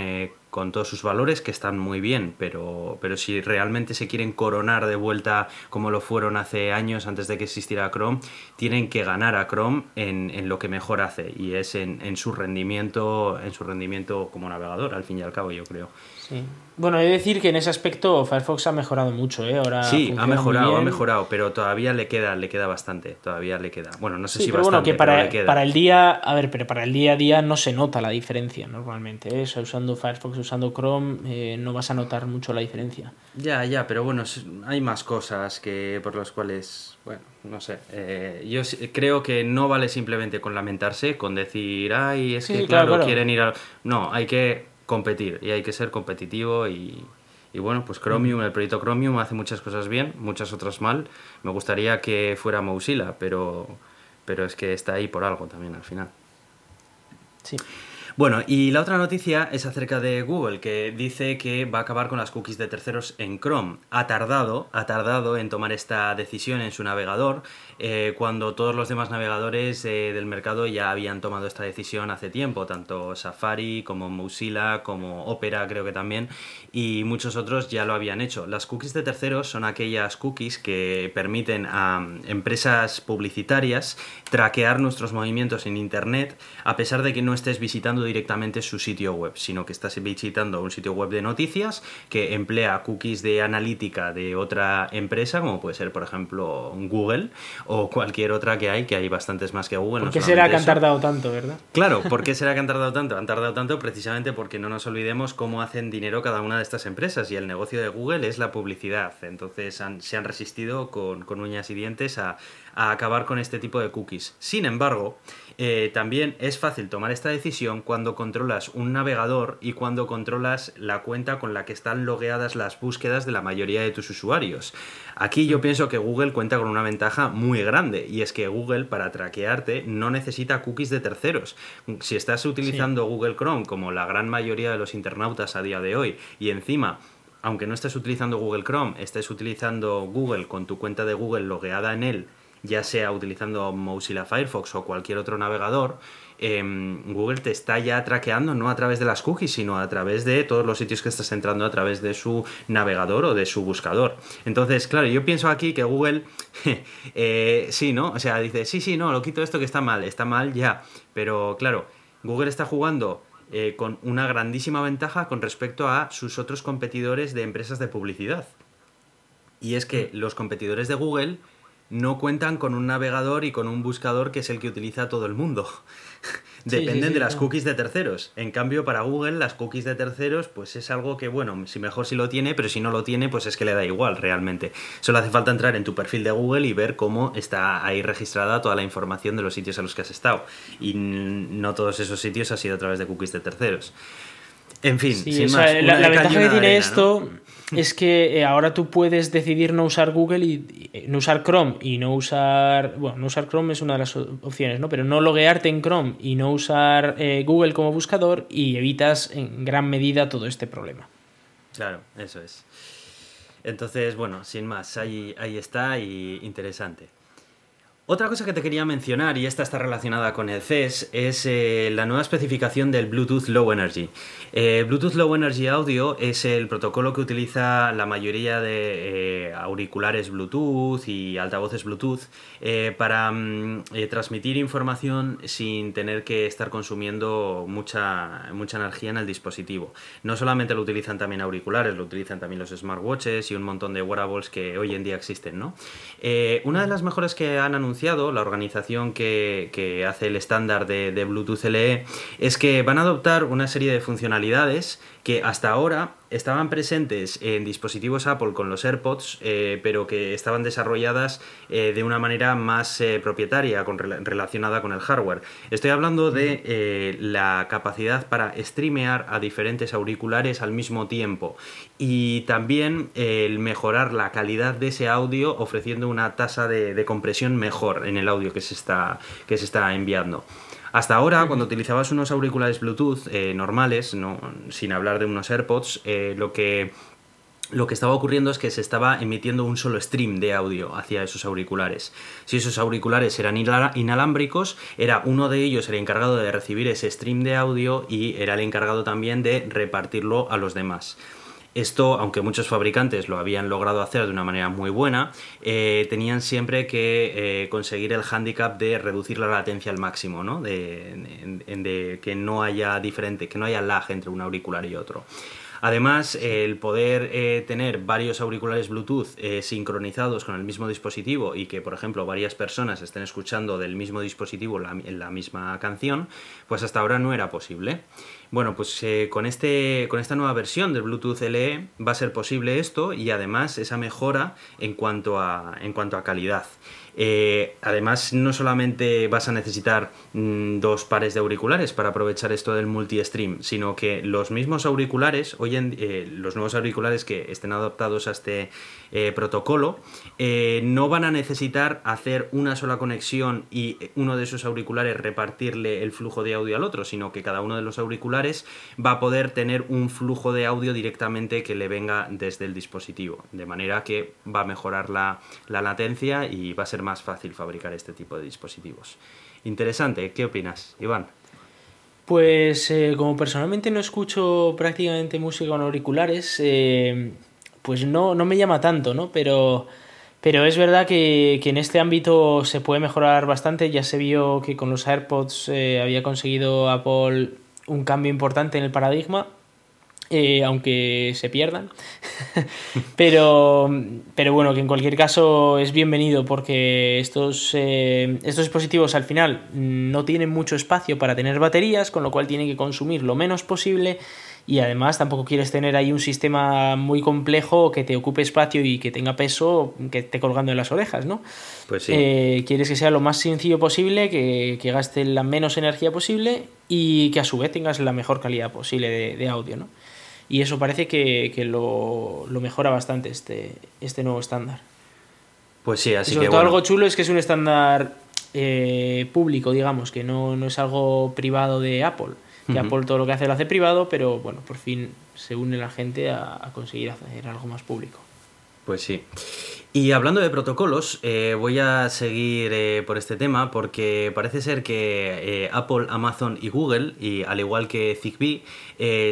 con todos sus valores que están muy bien, pero, pero si realmente se quieren coronar de vuelta como lo fueron hace años antes de que existiera Chrome, tienen que ganar a Chrome en, en lo que mejor hace y es en, en, su rendimiento, en su rendimiento como navegador, al fin y al cabo, yo creo. Sí. Bueno, he de decir que en ese aspecto Firefox ha mejorado mucho, ¿eh? Ahora sí, ha mejorado, ha mejorado, pero todavía le queda, le queda bastante, todavía le queda. Bueno, no sé si pero bastante, bueno, que para, para el día, a ver, pero para el día a día no se nota la diferencia normalmente, ¿eh? usando Firefox, usando Chrome, eh, no vas a notar mucho la diferencia. Ya, ya, pero bueno, hay más cosas que por las cuales, bueno, no sé. Eh, yo creo que no vale simplemente con lamentarse, con decir, ay, es que claro, quieren ir a... No, hay que competir y hay que ser competitivo y, bueno, pues Chromium, el proyecto Chromium hace muchas cosas bien, muchas otras mal. Me gustaría que fuera Mozilla, pero, pero es que está ahí por algo también al final. Sí. Bueno, y la otra noticia es acerca de Google, que dice que va a acabar con las cookies de terceros en Chrome. Ha tardado, ha tardado en tomar esta decisión en su navegador, eh, cuando todos los demás navegadores eh, del mercado ya habían tomado esta decisión hace tiempo, tanto Safari como Mozilla, como Opera creo que también, y muchos otros ya lo habían hecho. Las cookies de terceros son aquellas cookies que permiten a empresas publicitarias traquear nuestros movimientos en Internet a pesar de que no estés visitando directamente su sitio web, sino que estás visitando un sitio web de noticias que emplea cookies de analítica de otra empresa, como puede ser, por ejemplo, Google o cualquier otra que hay, que hay bastantes más que Google. ¿Por qué será que han tardado tanto, verdad? Claro, ¿por qué [laughs] será que han tardado tanto? Han tardado tanto precisamente porque no nos olvidemos cómo hacen dinero cada una de estas empresas y el negocio de Google es la publicidad. Entonces se han resistido con, uñas y dientes a, a acabar con este tipo de cookies. Sin embargo, eh, también es fácil tomar esta decisión cuando controlas un navegador y cuando controlas la cuenta con la que están logueadas las búsquedas de la mayoría de tus usuarios. Aquí yo pienso que Google cuenta con una ventaja muy grande y es que Google para traquearte no necesita cookies de terceros. Si estás utilizando Google Chrome como la gran mayoría de los internautas a día de hoy y encima aunque no estés utilizando Google Chrome, estés utilizando Google con tu cuenta de Google logueada en él ya sea utilizando Mozilla Firefox o cualquier otro navegador, em, Google te está ya traqueando no a través de las cookies, sino a través de todos los sitios que estás entrando a través de su navegador o de su buscador. Entonces, claro, yo pienso aquí que Google, [laughs] eh, sí, ¿no? O sea, dice, sí, sí, no, lo quito esto que está mal, está mal ya. Pero claro, Google está jugando eh, con una grandísima ventaja con respecto a sus otros competidores de empresas de publicidad. Y es que los competidores de Google no cuentan con un navegador y con un buscador que es el que utiliza todo el mundo. [laughs] Dependen de las cookies de terceros. En cambio, para Google, las cookies de terceros, pues es algo que, bueno, si mejor si lo tiene, pero si no lo tiene, pues es que le da igual realmente. Solo hace falta entrar en tu perfil de Google y ver cómo está ahí registrada toda la información de los sitios a los que has estado. Y no todos esos sitios ha sido a través de cookies de terceros. En fin, sin más, la, ventaja que tiene esto es que eh, ahora tú puedes decidir no usar Google y, no usar Chrome y no usar. Bueno, no usar Chrome es una de las opciones, ¿no? Pero no loguearte en Chrome y no usar eh, Google como buscador y evitas en gran medida todo este problema. Claro, eso es. Entonces, bueno, sin más, ahí, ahí está y interesante. Otra cosa que te quería mencionar, y esta está relacionada con el CES, es eh, la nueva especificación del Bluetooth Low Energy. Eh, Bluetooth Low Energy Audio es el protocolo que utiliza la mayoría de eh, auriculares Bluetooth y altavoces Bluetooth para mm, transmitir información sin tener que estar consumiendo mucha, mucha energía en el dispositivo. No solamente lo utilizan también auriculares, lo utilizan también los smartwatches y un montón de wearables que hoy en día existen. ¿no? una de las mejores que han anunciado la organización que, hace el estándar de, Bluetooth LE, es que van a adoptar una serie de funcionalidades que hasta ahora estaban presentes en dispositivos Apple con los AirPods, eh, pero que estaban desarrolladas eh, de una manera más eh, propietaria, con, relacionada con el hardware. Estoy hablando de la capacidad para streamear a diferentes auriculares al mismo tiempo y también el mejorar la calidad de ese audio ofreciendo una tasa de, de compresión mejor en el audio que se está, que se está enviando. Hasta ahora, cuando utilizabas unos auriculares Bluetooth eh, normales, no, sin hablar de unos AirPods, eh, lo que lo que estaba ocurriendo es que se estaba emitiendo un solo stream de audio hacia esos auriculares. Si esos auriculares eran inalámbricos, era uno de ellos el encargado de recibir ese stream de audio y era el encargado también de repartirlo a los demás. Esto, aunque muchos fabricantes lo habían logrado hacer de una manera muy buena, eh, tenían siempre que eh, conseguir el hándicap de reducir la latencia al máximo, ¿no? De, que no haya diferente, que no haya lag entre un auricular y otro. Además, el poder eh, tener varios auriculares Bluetooth sincronizados con el mismo dispositivo y que, por ejemplo, varias personas estén escuchando del mismo dispositivo en la misma canción, pues hasta ahora no era posible. Bueno, pues eh, con, este, con esta nueva versión del Bluetooth LE va a ser posible esto y además esa mejora en cuanto a, en cuanto a calidad. Eh, además, no solamente vas a necesitar mm, dos pares de auriculares para aprovechar esto del multi-stream, sino que los mismos auriculares, hoy en eh, los nuevos auriculares que estén adaptados a este eh, protocolo, no van a necesitar hacer una sola conexión y uno de esos auriculares repartirle el flujo de audio al otro, sino que cada uno de los auriculares va a poder tener un flujo de audio directamente que le venga desde el dispositivo, de manera que va a mejorar la, la latencia y va a ser más fácil fabricar este tipo de dispositivos. Interesante, ¿qué opinas, Iván? Pues eh, como personalmente no escucho prácticamente música con auriculares, eh, pues no, no me llama tanto, ¿no? Pero, pero es verdad que, en este ámbito se puede mejorar bastante. Ya se vio que con los AirPods eh, había conseguido Apple un cambio importante en el paradigma eh, aunque se pierdan. [laughs] pero, pero bueno, que en cualquier caso es bienvenido porque estos, eh, estos dispositivos al final no tienen mucho espacio para tener baterías, con lo cual tienen que consumir lo menos posible y además tampoco quieres tener ahí un sistema muy complejo que te ocupe espacio y que tenga peso que esté colgando en las orejas, ¿no? Pues sí. Eh, quieres que sea lo más sencillo posible, que, que, gaste la menos energía posible y que a su vez tengas la mejor calidad posible de, de audio, ¿no? Y eso parece que, lo, mejora bastante este, este nuevo estándar. Pues sí, así y sobre que. Todo algo chulo es que es un estándar eh, público, digamos, que no, es algo privado de Apple. Que Apple todo lo que hace lo hace privado, pero bueno, por fin se une la gente a conseguir hacer algo más público. Pues sí. Y hablando de protocolos, eh, voy a seguir eh, por este tema porque parece ser que eh, Apple, Amazon y Google, y al igual que Zigbee,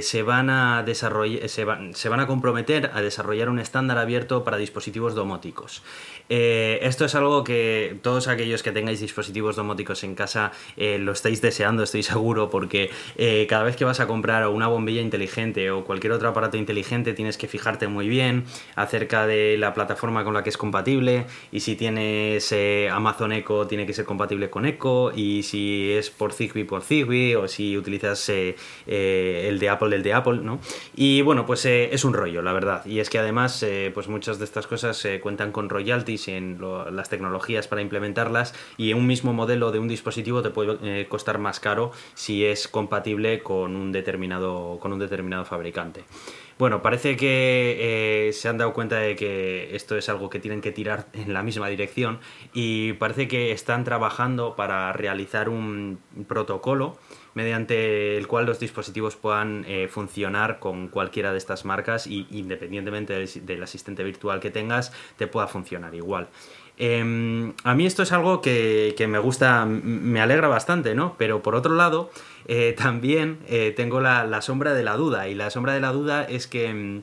se van a desarrollar, se, se, van a comprometer a desarrollar un estándar abierto para dispositivos domóticos. esto es algo que todos aquellos que tengáis dispositivos domóticos en casa lo estáis deseando, estoy seguro, porque cada vez que vas a comprar una bombilla inteligente o cualquier otro aparato inteligente tienes que fijarte muy bien acerca de la plataforma con la que es compatible y si tienes eh, Amazon Echo tiene que ser compatible con Echo y si es por Zigbee por Zigbee o si utilizas eh, eh, el de Apple el de Apple, ¿no? Y bueno, pues es un rollo, la verdad. Y es que además pues muchas de estas cosas cuentan con royalties en las tecnologías para implementarlas y un mismo modelo de un dispositivo te puede costar más caro si es compatible con un determinado, con un determinado fabricante. Bueno, parece que eh, se han dado cuenta de que esto es algo que tienen que tirar en la misma dirección y parece que están trabajando para realizar un protocolo mediante el cual los dispositivos puedan eh, funcionar con cualquiera de estas marcas y independientemente del, asistente virtual que tengas, te pueda funcionar igual. Em, a mí esto es algo que, me gusta, me alegra bastante, ¿no? Pero por otro lado, eh, [laughs] también eh, tengo la, sombra de la duda. Y la sombra de la duda es que em,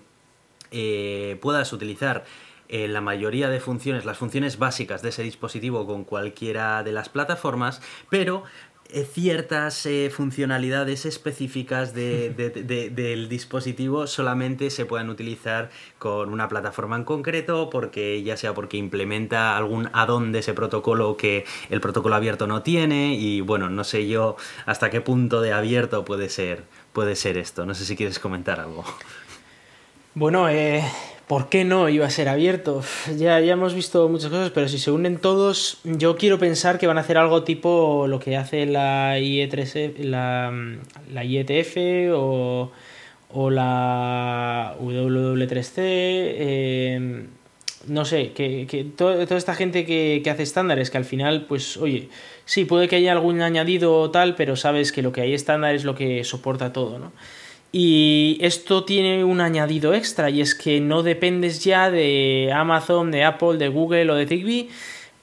eh, puedas utilizar la mayoría de funciones, las funciones básicas de ese dispositivo con cualquiera de las plataformas, pero ciertas eh, funcionalidades específicas del dispositivo solamente se pueden utilizar con una plataforma en concreto, porque ya sea porque implementa algún add-on de ese protocolo que el protocolo abierto no tiene, y bueno, no sé yo hasta qué punto de abierto puede ser, puede ser esto. No sé si quieres comentar algo. Bueno, eh, ¿Por qué no iba a ser abierto? Ya, ya hemos visto muchas cosas, pero si se unen todos, yo quiero pensar que van a hacer algo tipo lo que hace la IE3, la, la IETF o, o la W3C. Eh, no sé, que, que toda esta gente que, que, hace estándares, que al final, pues, oye, sí, puede que haya algún añadido o tal, pero sabes que lo que hay estándar es lo que soporta todo, ¿no? Y esto tiene un añadido extra y es que no dependes ya de Amazon, de Apple, de Google o de Zigbee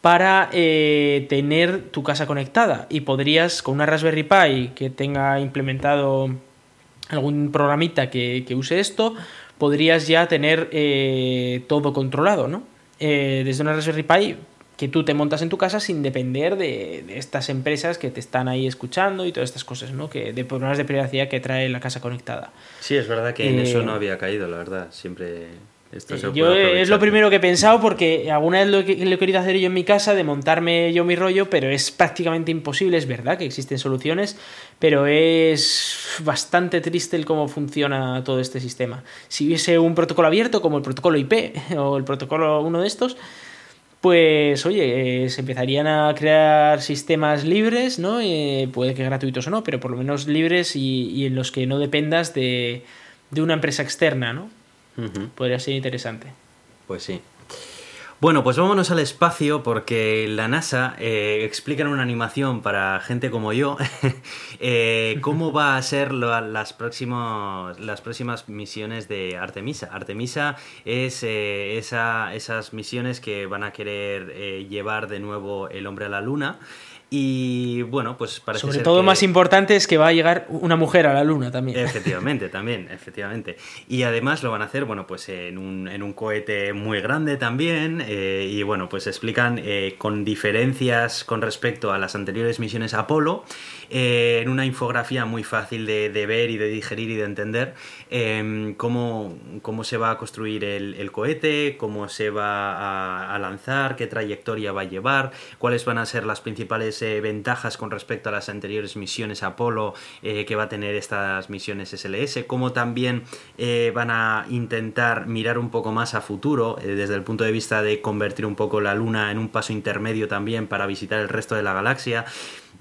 para eh, tener tu casa conectada y podrías con una Raspberry Pi que tenga implementado algún programita que, use esto, podrías ya tener eh, todo controlado, ¿no? Eh, desde una Raspberry Pi que tú te montas en tu casa sin depender de, estas empresas que te están ahí escuchando y todas estas cosas, ¿no? Que de problemas de privacidad que trae la casa conectada. Sí, es verdad que en eso no eh, había caído, la verdad. Siempre esto se yo es lo primero que he pensado porque alguna vez lo, he querido hacer yo en mi casa de montarme yo mi rollo, pero es prácticamente imposible, es verdad que existen soluciones, pero es bastante triste el cómo funciona todo este sistema. Si hubiese un protocolo abierto como el protocolo IP [laughs] o el protocolo uno de estos, pues oye, eh, se empezarían a crear sistemas libres, ¿no? Eh, puede que gratuitos o no, pero por lo menos libres y, en los que no dependas de, de una empresa externa, ¿no? Podría ser interesante. Pues sí. Bueno, pues vámonos al espacio porque la NASA eh, explica en una animación para gente como yo [laughs] eh, cómo va a ser las, las próximas misiones de Artemisa. Artemisa es eh, esas misiones que van a querer llevar de nuevo el hombre a la Luna. Y bueno, pues parece Sobre todo más importante es que va a llegar una mujer a la luna también. Efectivamente, [laughs] también, efectivamente. Y además lo van a hacer, bueno, pues en un, en un cohete muy grande también. Eh, y bueno, pues explican eh, con diferencias con respecto a las anteriores misiones Apolo, eh, en una infografía muy fácil de, ver y de digerir y de entender em, cómo, cómo, se va a construir el, cohete, cómo se va a lanzar, qué trayectoria va a llevar, cuáles van a ser las principales eh, ventajas con respecto a las anteriores misiones Apolo eh, que va a tener estas misiones SLS, como también eh, van a intentar mirar un poco más a futuro desde el punto de vista de convertir un poco la Luna en un paso intermedio también para visitar el resto de la galaxia.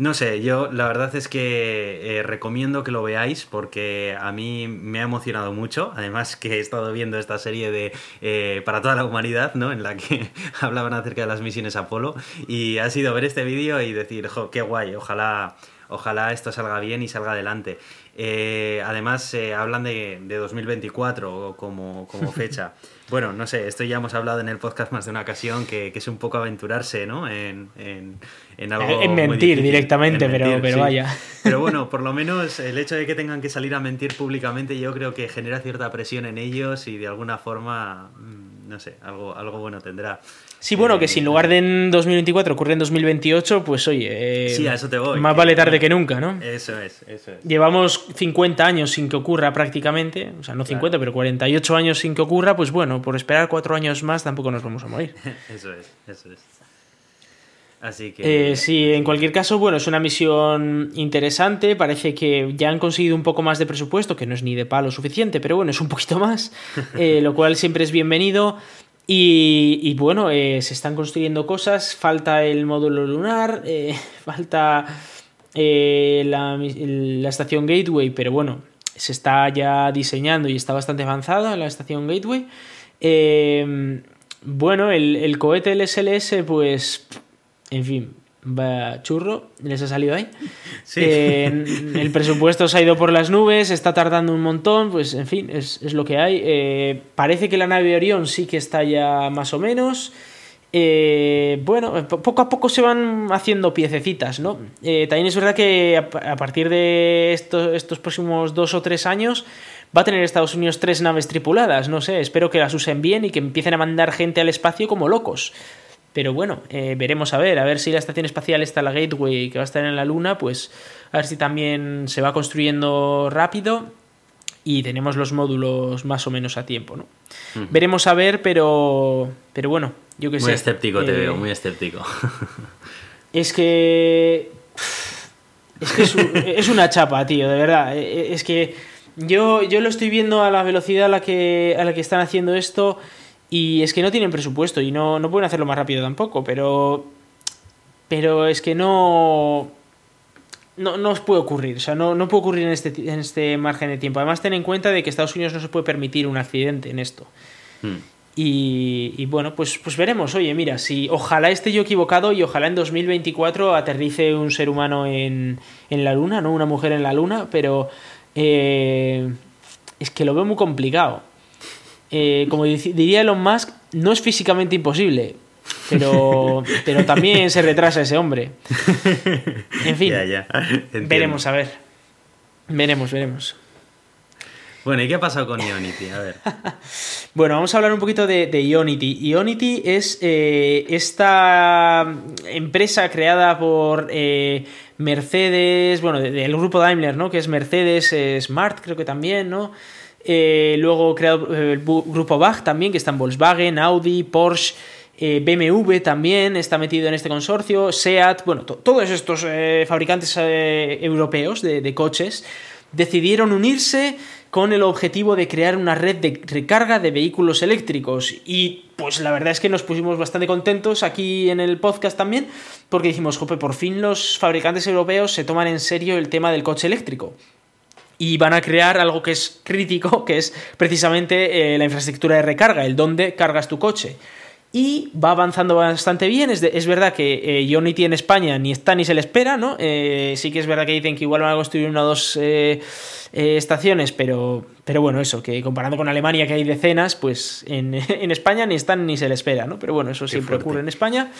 No sé, yo la verdad es que recomiendo que lo veáis porque a mí me ha emocionado mucho. Además que he estado viendo esta serie de Para toda la humanidad, ¿no? En la que [laughs] hablaban acerca de las misiones Apolo. Y ha sido ver este vídeo y decir, jo, qué guay, ojalá, ojalá esto salga bien y salga adelante. Eh, además, eh, hablan de, 2024 como, como [laughs] fecha. bueno, no sé, esto ya hemos hablado en el podcast más de una ocasión, que, es un poco aventurarse, ¿no? En, algo. En mentir directamente, pero, pero vaya. Pero bueno, por lo [laughs] menos el hecho de que tengan que salir a mentir públicamente, yo creo que genera cierta presión en ellos y de alguna forma, mm, no sé, algo, algo bueno tendrá. Sí, bueno, que si en lugar de en 2024 ocurre en 2028, pues oye, eh, sí, a eso te voy. más vale tarde que nunca, ¿no? Eso es, eso es. Llevamos 50 años sin que ocurra prácticamente, o sea, no 50, pero 48 años sin que ocurra, pues bueno, por esperar cuatro años más tampoco nos vamos a morir. [laughs] eso es, eso es. Así que... Eh, sí, en cualquier caso, bueno, es una misión interesante. Parece que ya han conseguido un poco más de presupuesto, que no es ni de palo suficiente, pero bueno, es un poquito más, [laughs] eh, lo cual siempre es bienvenido. Y, bueno, eh, se están construyendo cosas, falta el módulo lunar, [laughs] eh, falta eh, la, estación Gateway, pero bueno, se está ya diseñando y está bastante avanzada la estación Gateway. bueno, el, el cohete LSLS, pues, en fin, churro, les ha salido ahí. el presupuesto se ha ido por las nubes, está tardando un montón, pues en fin, es, lo que hay. Eh, parece que la nave Orión sí que está ya más o menos. Eh, bueno, poco a poco se van haciendo piececitas, ¿no? Eh, también es verdad que a, partir de estos, estos próximos dos o tres años va a tener Estados Unidos tres naves tripuladas, no sé, espero que las usen bien y que empiecen a mandar gente al espacio como locos. Pero bueno, eh, veremos a ver, a ver si la estación espacial está la Gateway que va a estar en la Luna, pues a ver si también se va construyendo rápido y tenemos los módulos más o menos a tiempo, ¿no? Veremos a ver, pero pero bueno, yo que sé. Muy escéptico te veo, muy escéptico. [laughs] Es que es que [laughs] es, una chapa, tío, de verdad. E, e, es que yo, yo lo estoy viendo a la velocidad a la que, a la que están haciendo esto y es que no tienen presupuesto y no, pueden hacerlo más rápido tampoco, pero. Pero es que no. No, no os puede ocurrir, o sea, no, no puede ocurrir en este, en este margen de tiempo. Además, ten en cuenta de que Estados Unidos no se puede permitir un accidente en esto. Hmm. Y, bueno, pues, pues veremos. Oye, mira, si ojalá esté yo equivocado y ojalá en 2024 aterrice un ser humano en, en la Luna, no una mujer en la Luna, pero eh, es que lo veo muy complicado. Eh, como diría Elon Musk, no es físicamente imposible, pero, [laughs] pero también se retrasa ese hombre. En fin, veremos a ver. Veremos, veremos. Bueno, ¿y qué ha pasado con Ionity? A ver. [laughs] bueno, vamos a hablar un poquito de, Ionity. Ionity es eh, esta empresa creada por eh, Mercedes, bueno, del grupo Daimler, ¿no? Que es Mercedes Smart, creo que también, ¿no? Eh, luego creado eh, el grupo Bach también, que está en Volkswagen, Audi, Porsche. Eh, BMW también está metido en este consorcio, SEAT, bueno, todos estos fabricantes europeos de, coches decidieron unirse con el objetivo de crear una red de recarga de vehículos eléctricos. Y pues la verdad es que nos pusimos bastante contentos aquí en el podcast también, porque dijimos, jope, por fin los fabricantes europeos se toman en serio el tema del coche eléctrico y van a crear algo que es crítico, [laughs] que es precisamente eh, la infraestructura de recarga, el dónde cargas tu coche. Y va avanzando bastante bien. Es, es verdad que eh, Unity en España ni está ni se le espera, ¿no? Eh, sí que es verdad que dicen que igual van a construir una o dos eh, estaciones, pero, pero bueno, eso, que comparando con Alemania, que hay decenas, pues en, [laughs] en España ni están ni se le espera, ¿no? Pero bueno, eso siempre ocurre en España.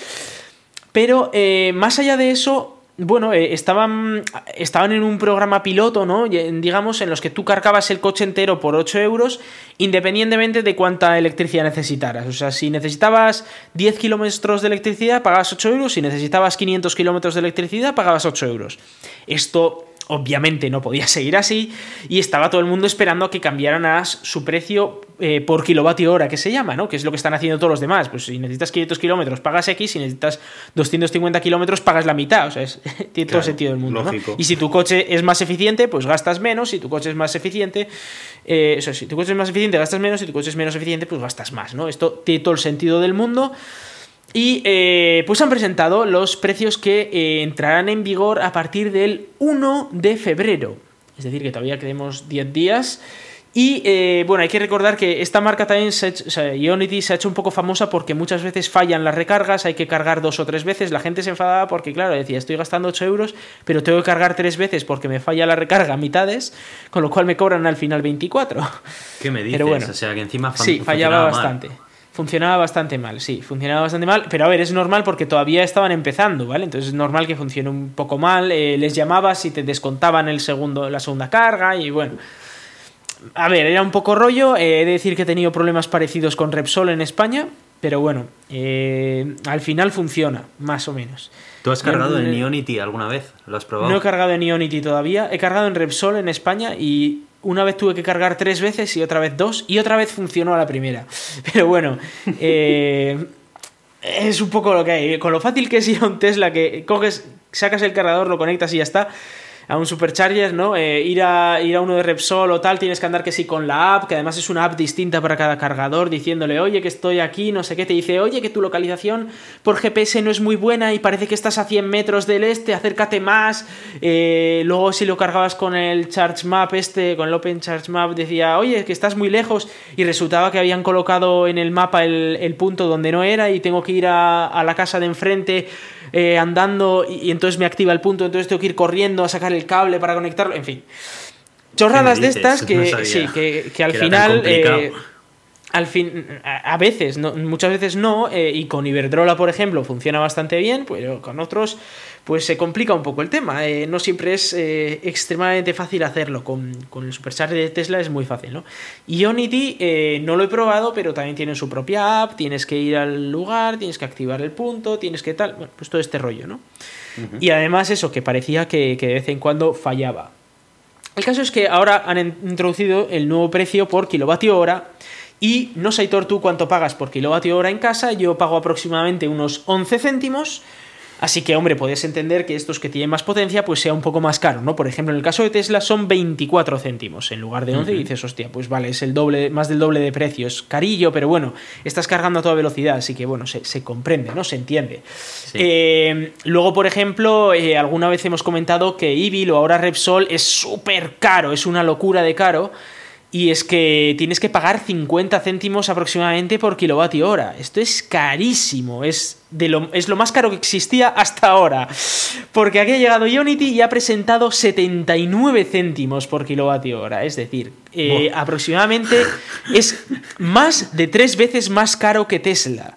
Pero más allá de eso, bueno, eh, estaban, estaban en un programa piloto, ¿no? Digamos, en los que tú cargabas el coche entero por 8 euros, independientemente de cuánta electricidad necesitaras. O sea, si necesitabas 10 kilómetros de electricidad, pagabas 8 euros. Si necesitabas 500 kilómetros de electricidad, pagabas 8 euros. Esto obviamente no podía seguir así y estaba todo el mundo esperando a que cambiaran a su precio eh, por kilovatio hora, que se llama, ¿no? Que es lo que están haciendo todos los demás. Pues si necesitas 500 kilómetros, pagas X, si necesitas 250 kilómetros, pagas la mitad. O sea, es, [laughs] tiene todo sentido del mundo. ¿no? Y si tu coche es más eficiente, pues gastas menos. Si tu coche es más eficiente, eh, o sea, si tu coche es más eficiente, gastas menos. Si tu coche es menos eficiente, pues gastas más, ¿no? Esto tiene todo el sentido del mundo. Y eh, pues han presentado los precios que eh, entrarán en vigor a partir del 1 de febrero. Es decir, que todavía tenemos 10 días. Y eh, bueno, hay que recordar que esta marca también, se Ionity, se ha hecho un poco famosa porque muchas veces fallan las recargas, hay que cargar dos o tres veces. La gente se enfadaba porque, claro, decía, estoy gastando 8 euros, pero tengo que cargar tres veces porque me falla la recarga a mitades, con lo cual me cobran al final 24. ¿Qué me dices? Pero bueno, o sea, que encima Sí, fallaba bastante. Funcionaba bastante mal, sí, funcionaba bastante mal, pero a ver, es normal porque todavía estaban empezando, ¿vale? Entonces es normal que funcione un poco mal, eh, les llamabas y te descontaban el segundo, la segunda carga y bueno... A ver, era un poco rollo, eh, he de decir que he tenido problemas parecidos con Repsol en España, pero bueno, eh, al final funciona, más o menos. ¿Tú has cargado en Ionity alguna vez? ¿Lo has probado? No he cargado en Ionity todavía, he cargado en Repsol en España y una vez tuve que cargar tres veces y otra vez dos, y otra vez funcionó a la primera. [laughs] Pero bueno, eh, es un poco lo que hay. Con lo fácil que es ir a un Tesla, que coges, sacas el cargador, lo conectas y ya está a un supercharger, ¿no? Eh, ir, a, ir a uno de Repsol o tal, tienes que andar que sí con la app, que además es una app distinta para cada cargador, diciéndole, oye, que estoy aquí, no sé qué, te dice, oye, que tu localización por GPS no es muy buena y parece que estás a 100 metros del este, acércate más. Eh, luego si lo cargabas con el Charge Map este, con el Open Charge Map, decía, oye, que estás muy lejos y resultaba que habían colocado en el mapa el, punto donde no era y tengo que ir a, a la casa de enfrente eh, andando y, entonces me activa el punto, entonces tengo que ir corriendo a sacar el cable para conectarlo, en fin. Chorradas de estas que, sí, que, al final al fin, a veces, muchas veces no, eh, y con Iberdrola, por ejemplo, funciona bastante bien, pero con otros, pues se complica un poco el tema. Eh, no siempre es eh, extremadamente fácil hacerlo. Con, el Supercharger de Tesla es muy fácil, ¿no? Ionity no lo he probado, pero también tiene su propia app, tienes que ir al lugar, tienes que activar el punto, tienes que tal, bueno, pues todo este rollo, ¿no? Y además eso, que parecía que, que de vez en cuando fallaba. El caso es que ahora han introducido el nuevo precio por kilovatio hora y no sé, tú cuánto pagas por kilovatio hora en casa, yo pago aproximadamente unos 11 céntimos. Así que, hombre, puedes entender que estos que tienen más potencia, pues sea un poco más caro, ¿no? Por ejemplo, en el caso de Tesla son 24 céntimos en lugar de 11 y dices, hostia, pues vale, es el doble, más del doble de precio, es carillo, pero bueno, estás cargando a toda velocidad, así que bueno, se, comprende, ¿no? Se entiende. Eh, luego, por ejemplo, eh, alguna vez hemos comentado que Evil o ahora Repsol es súper caro, es una locura de caro. Y es que tienes que pagar 50 céntimos aproximadamente por kilovatio hora. Esto es carísimo. Es, de lo, es lo más caro que existía hasta ahora. Porque aquí ha llegado Unity y ha presentado 79 céntimos por kilovatio hora. Es decir, eh, aproximadamente es más de tres veces más caro que Tesla.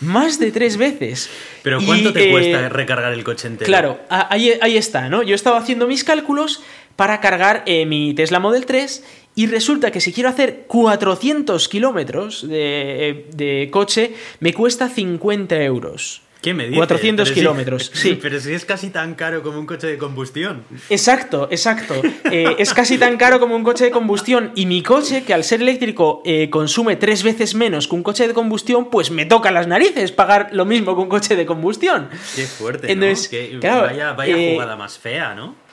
Más de tres veces. Pero ¿cuánto te cuesta eh, recargar el coche entero? Claro, ahí, ahí, está, ¿no? Yo estaba haciendo mis cálculos para cargar eh, mi Tesla Model 3 y resulta que si quiero hacer 400 kilómetros de, coche, me cuesta 50 euros. ¿Qué me dices? 400 kilómetros, sí. [laughs] Pero si es casi tan caro como un coche de combustión. Exacto, exacto. Eh, es casi tan caro como un coche de combustión. Y mi coche, que al ser eléctrico eh, consume tres veces menos que un coche de combustión, pues me toca las narices pagar lo mismo que un coche de combustión. Qué fuerte, Entonces, ¿no? vaya, vaya eh, jugada más fea, ¿no?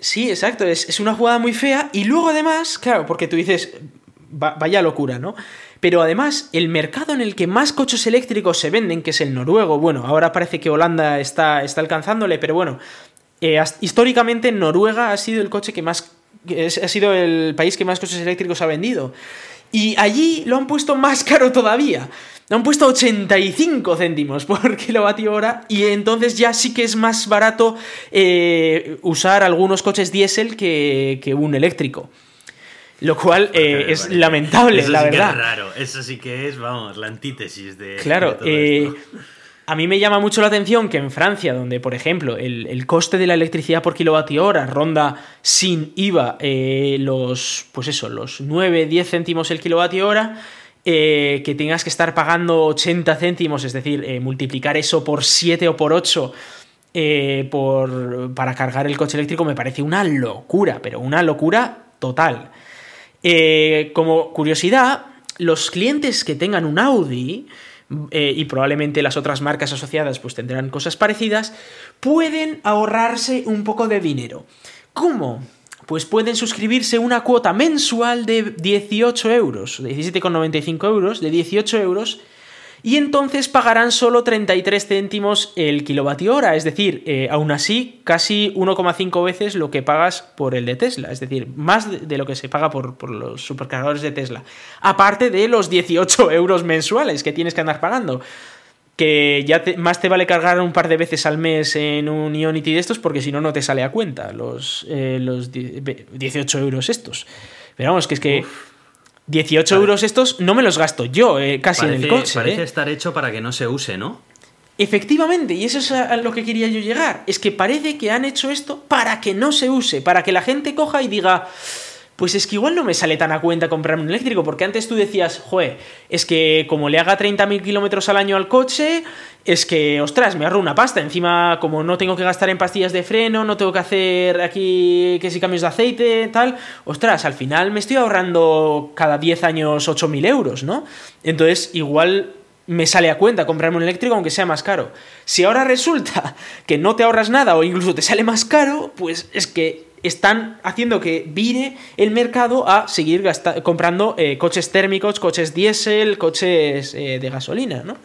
Sí, exacto, es, es, una jugada muy fea y luego además, claro, porque tú dices, vaya locura, ¿no? Pero además, el mercado en el que más coches eléctricos se venden, que es el noruego, bueno, ahora parece que Holanda está, está alcanzándole, pero bueno, eh, históricamente Noruega ha sido el coche que más. ha sido el país que más coches eléctricos ha vendido. Y allí lo han puesto más caro todavía. Lo han puesto 85 céntimos por [laughs] kilovatio hora y entonces ya sí que es más barato eh, usar algunos coches diésel que, que un eléctrico. Lo cual eh, es lamentable, eso la sí verdad. Que es raro, eso sí que es, vamos, la antítesis de. Claro, de todo eh, esto. [laughs] a mí me llama mucho la atención que en Francia, donde, por ejemplo, el, coste de la electricidad por kilovatio hora ronda sin IVA eh, los, pues eso, los 9, 10 céntimos el kilovatio hora, eh, que tengas que estar pagando 80 céntimos, es decir, eh, multiplicar eso por 7 o por 8 eh, por, para cargar el coche eléctrico me parece una locura, pero una locura total. Como curiosidad, los clientes que tengan un Audi, eh, y probablemente las otras marcas asociadas pues tendrán cosas parecidas, pueden ahorrarse un poco de dinero. ¿Cómo? Pues pueden suscribirse una cuota mensual de 18 euros, 17,95 euros, de 18 euros, y entonces pagarán solo 33 céntimos el kilovatio hora, es decir, eh, aún así casi 1,5 veces lo que pagas por el de Tesla, es decir, más de, lo que se paga por, por, los supercargadores de Tesla, aparte de los 18 [laughs] euros mensuales que tienes que andar pagando. Que ya más te vale cargar un par de veces al mes en un Ionity de estos, porque si no, no te sale a cuenta los, eh, los 18 euros estos. Pero vamos, que es que. 18 vale. euros estos no me los gasto yo eh, casi parece, en el coche. Parece eh. estar hecho para que no se use, ¿no? Efectivamente, y eso es a lo que quería yo llegar. Es que parece que han hecho esto para que no se use, para que la gente coja y diga, pues es que igual no me sale tan a cuenta comprarme un eléctrico, porque antes tú decías, joder, es que como le haga 30.000 kilómetros al año al coche, es que, ostras, me ahorro una pasta. Encima, como no tengo que gastar en pastillas de freno, no tengo que hacer aquí que si cambios de aceite, tal, ostras, al final me estoy ahorrando cada 10 años 8.000 euros, ¿no? Entonces, igual me sale a cuenta comprarme un eléctrico aunque sea más caro. Si ahora resulta [laughs] que no te ahorras nada o incluso te sale más caro, pues es que están haciendo que vire el mercado a seguir comprando eh, coches térmicos, coches diésel, coches eh, de gasolina, ¿no?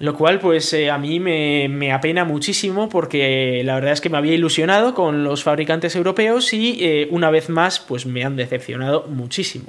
Lo cual, pues eh, a mí me, me, apena muchísimo porque la verdad es que me había ilusionado con los fabricantes europeos y una vez más, pues me han decepcionado muchísimo.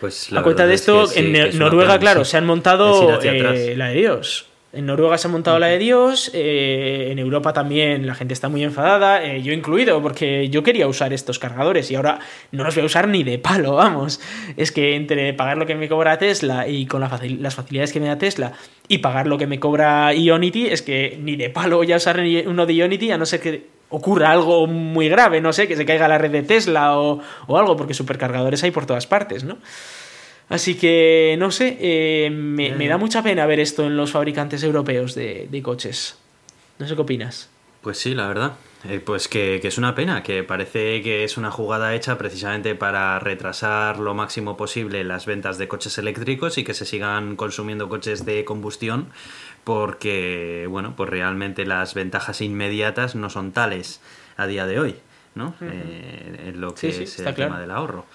Pues a cuenta de esto, es que sí, en Noruega, pena, claro, sí. se han montado la de Dios. En Noruega se ha montado la de Dios, eh, en Europa también la gente está muy enfadada, eh, yo incluido, porque yo quería usar estos cargadores y ahora no los voy a usar ni de palo, vamos. Es que entre pagar lo que me cobra Tesla y con la facil las facilidades que me da Tesla y pagar lo que me cobra Ionity, es que ni de palo voy a usar uno de Ionity, a no ser que ocurra algo muy grave, no sé, que se caiga la red de Tesla o, o algo, porque supercargadores hay por todas partes, ¿no? Así que, no sé, eh, me, me, da mucha pena ver esto en los fabricantes europeos de, de coches. No sé qué opinas. Pues sí, la verdad. Eh, pues que, que, es una pena, que parece que es una jugada hecha precisamente para retrasar lo máximo posible las ventas de coches eléctricos y que se sigan consumiendo coches de combustión porque, bueno, pues realmente las ventajas inmediatas no son tales a día de hoy, ¿no? Uh -huh. eh, en lo que sí, es el claro. tema del ahorro.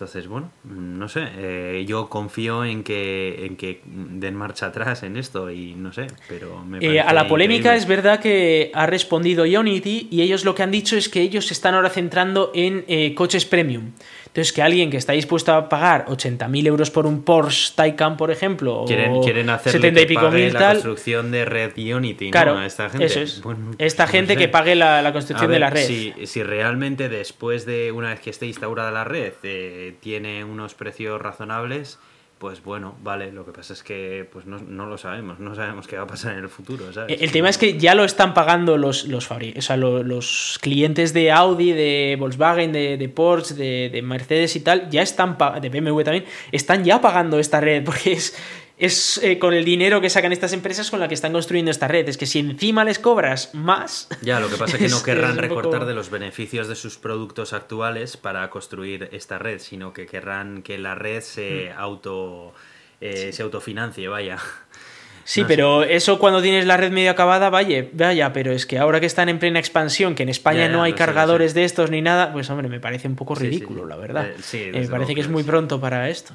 Entonces, bueno, no sé, eh, yo confío en que, en que den marcha atrás en esto y no sé, pero me eh, A la polémica increíble. es verdad que ha respondido Ionity y ellos lo que han dicho es que ellos se están ahora centrando en eh, coches premium. Entonces, que alguien que está dispuesto a pagar 80.000 euros por un Porsche Taycan, por ejemplo, quieren, o quieren hacer 70 y pico mil la tal. construcción de red Unity, claro, ¿no? Esta gente. Eso es. Bueno, esta no gente sé. que pague la, la construcción ver, de la red. Si, si, realmente después de una vez que esté instaurada la red eh, tiene unos precios razonables, pues bueno, vale, lo que pasa es que pues no, no, lo sabemos, no sabemos qué va a pasar en el futuro. ¿sabes? El tema es que ya lo están pagando los, los, o sea, los, los clientes de Audi, de Volkswagen, de, de Porsche, de, de, Mercedes y tal, ya están, de BMW también, están ya pagando esta red, [laughs] porque es, es eh, con el dinero que sacan estas empresas con la que están construyendo esta red. Es que si encima les cobras más. Ya, lo que pasa es que [laughs] no querrán recortar poco... de los beneficios de sus productos actuales para construir esta red, sino que querrán que la red se mm. auto. Eh, sí. se autofinancie, vaya. Sí, pero eso cuando tienes la red medio acabada, vaya, vaya, pero es que ahora que están en plena expansión, que en España no hay cargadores de estos ni nada, pues hombre, me parece un poco ridículo, la verdad. Eh, me parece que es muy pronto para esto.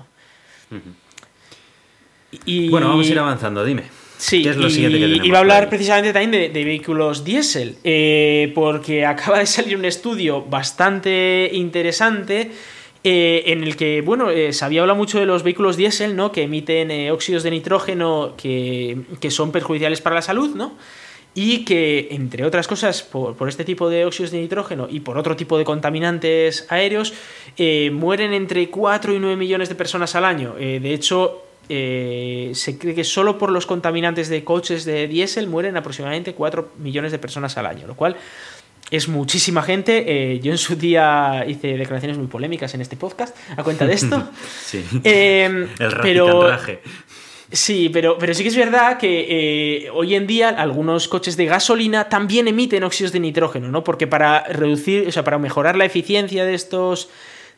Y... Bueno, vamos a ir avanzando, dime. Sí, es lo siguiente que tenemos iba a hablar precisamente también de, vehículos diésel, eh, porque [laughs] acaba de salir un estudio bastante interesante eh, en el que, bueno, eh, se había hablado mucho de los vehículos diésel, ¿no? Que emiten óxidos de nitrógeno que, son perjudiciales para la salud, ¿no? Y que, entre otras cosas, por, por, este tipo de óxidos de nitrógeno y por otro tipo de contaminantes aéreos, mueren entre 4 y 9 millones de personas al año. de hecho, eh, se cree que solo por los contaminantes de coches de diésel mueren aproximadamente 4 millones de personas al año, lo cual es muchísima gente. Eh, yo en su día hice declaraciones muy polémicas en este podcast a cuenta de esto. [laughs] sí. Eh, El pero, Sí, pero, pero sí que es verdad que hoy en día algunos coches de gasolina también emiten óxidos de nitrógeno, ¿no? Porque para reducir, o sea, para mejorar la eficiencia de estos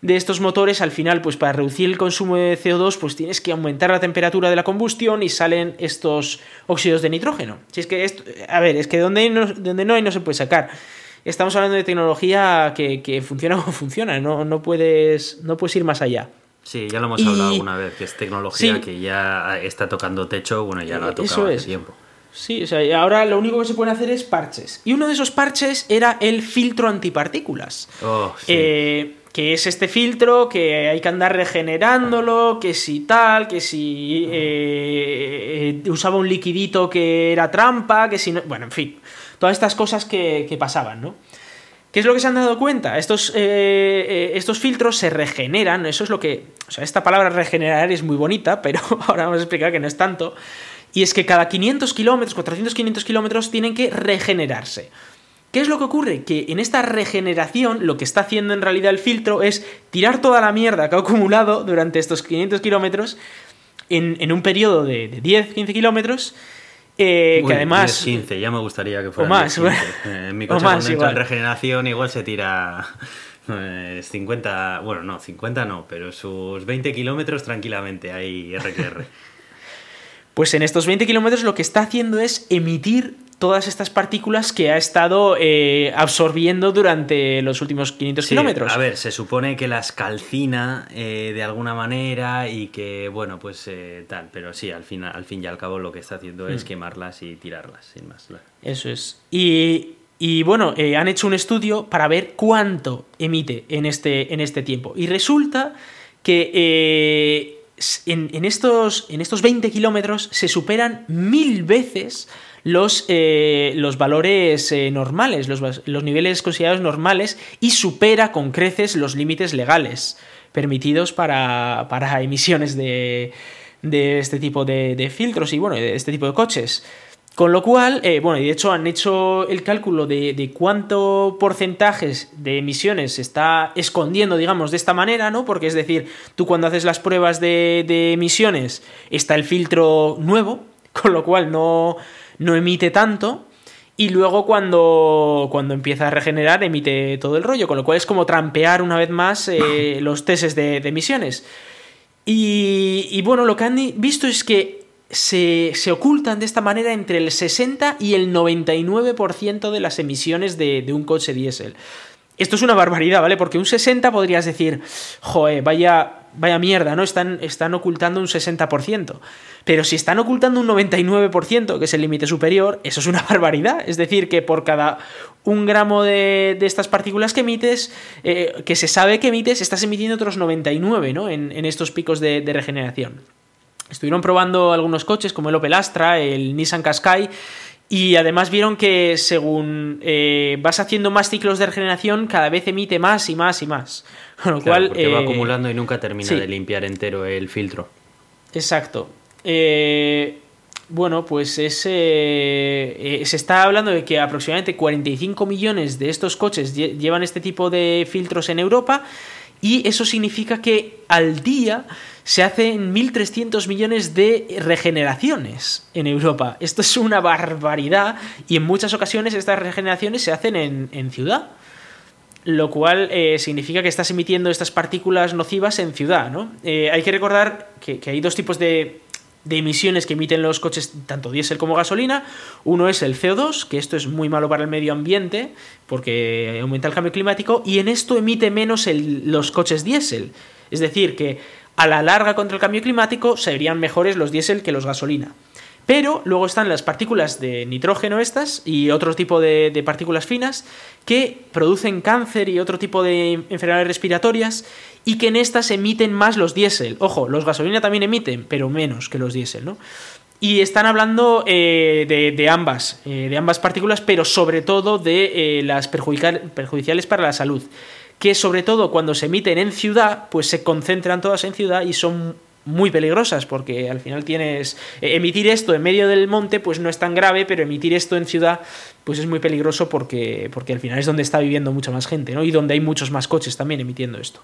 de estos motores, al final, pues para reducir el consumo de CO2, pues tienes que aumentar la temperatura de la combustión y salen estos óxidos de nitrógeno. Si es que esto, a ver, es que donde, no, donde no hay no se puede sacar. Estamos hablando de tecnología que, funciona como funciona, no, no, puedes, no puedes ir más allá. Sí, ya lo hemos hablado alguna vez, que es tecnología que ya está tocando techo, bueno, ya lo ha tocado hace tiempo. Sí, o sea, ahora lo único que se puede hacer es parches. Y uno de esos parches era el filtro antipartículas. Oh, sí. Eh, que es este filtro, que hay que andar regenerándolo, que si tal, que si eh, eh, usaba un liquidito que era trampa, que si no... Bueno, en fin, todas estas cosas que, pasaban, ¿no? ¿Qué es lo que se han dado cuenta? Estos, eh, estos filtros se regeneran, eso es lo que... O sea, esta palabra regenerar es muy bonita, pero [laughs] ahora vamos a explicar que no es tanto. Y es que cada 500 kilómetros, 400, 500 kilómetros tienen que regenerarse. ¿Qué es lo que ocurre? Que en esta regeneración lo que está haciendo en realidad el filtro es tirar toda la mierda que ha acumulado durante estos 500 kilómetros en, un periodo de, 10, 15 kilómetros. Eh, que además. 10, 15, ya me gustaría que fuera. O más, 10, eh, En mi coche, más, cuando en regeneración, igual se tira 50. [laughs] Eh, bueno, no, 50 no, pero sus 20 kilómetros tranquilamente hay RQR. [laughs] pues en estos 20 kilómetros lo que está haciendo es emitir todas estas partículas que ha estado eh, absorbiendo durante los últimos 500 kilómetros. A ver, se supone que las calcina eh, de alguna manera y que, bueno, pues eh, tal, pero sí, al fin, al fin y al cabo lo que está haciendo es mm. quemarlas y tirarlas, sin más. Eso es. Y, y bueno, han hecho un estudio para ver cuánto emite en este, en este tiempo. Y resulta que en, en, estos, en estos 20 kilómetros se superan mil veces los, eh, los valores eh, normales, los, los, niveles considerados normales y supera con creces los límites legales permitidos para, para emisiones de, de, este tipo de, filtros y bueno, de este tipo de coches. Con lo cual, eh, bueno, y de hecho han hecho el cálculo de, de, cuánto porcentajes de emisiones se está escondiendo, digamos, de esta manera, ¿no? Porque es decir, tú cuando haces las pruebas de, de emisiones está el filtro nuevo, [laughs] con lo cual no, no emite tanto. Y luego cuando, cuando empieza a regenerar emite todo el rollo, con lo cual es como trampear una vez más eh, [laughs] los testes de, emisiones. Y, bueno, lo que han visto es que se, ocultan de esta manera entre el 60 y el 99% de las emisiones de, de un coche diésel. Esto es una barbaridad, ¿vale? Porque un 60 podrías decir, joe, vaya, vaya mierda, ¿no? Están, están ocultando un 60%. Pero si están ocultando un 99%, que es el límite superior, eso es una [laughs] barbaridad. Es decir, que por cada un gramo de, estas partículas que emites, eh, que se sabe que emites, estás emitiendo otros 99, ¿no? En, estos picos de, de regeneración. Estuvieron probando algunos coches como el Opel Astra, el Nissan Qashqai, y además vieron que según eh, vas haciendo más ciclos de regeneración, cada vez emite más y más y más. [laughs] Con lo cual. Porque va eh, acumulando y nunca termina de limpiar entero el filtro. Exacto. Eh, bueno, pues ese, se está hablando de que aproximadamente 45 millones de estos coches llevan este tipo de filtros en Europa y eso significa que al día se hacen 1.300 millones de regeneraciones en Europa. Esto es una barbaridad y en muchas ocasiones estas regeneraciones se hacen en, ciudad. Lo cual eh, significa que estás emitiendo estas partículas nocivas en ciudad. ¿no? Eh, hay que recordar que, hay dos tipos de, de emisiones que emiten los coches tanto diésel como gasolina. Uno es el CO2, que esto es muy malo para el medio ambiente porque aumenta el cambio climático y en esto emite menos los coches diésel. Es decir, que a la larga contra el cambio climático serían mejores los diésel que los gasolina. Pero luego están las partículas de nitrógeno estas y otro tipo de, partículas finas que producen cáncer y otro tipo de enfermedades respiratorias y que en estas emiten más los diésel. Ojo, los gasolina también emiten, pero menos que los diésel, ¿no? Y están hablando eh, de, ambas, eh, de ambas partículas, pero sobre todo de eh, las perjudiciales para la salud. Que sobre todo cuando se emiten en ciudad, pues se concentran todas en ciudad y son muy peligrosas porque al final tienes emitir esto en medio del monte pues no es tan grave pero emitir esto en ciudad pues es muy peligroso porque porque al final es donde está viviendo mucha más gente ¿no? y donde hay muchos más coches también emitiendo esto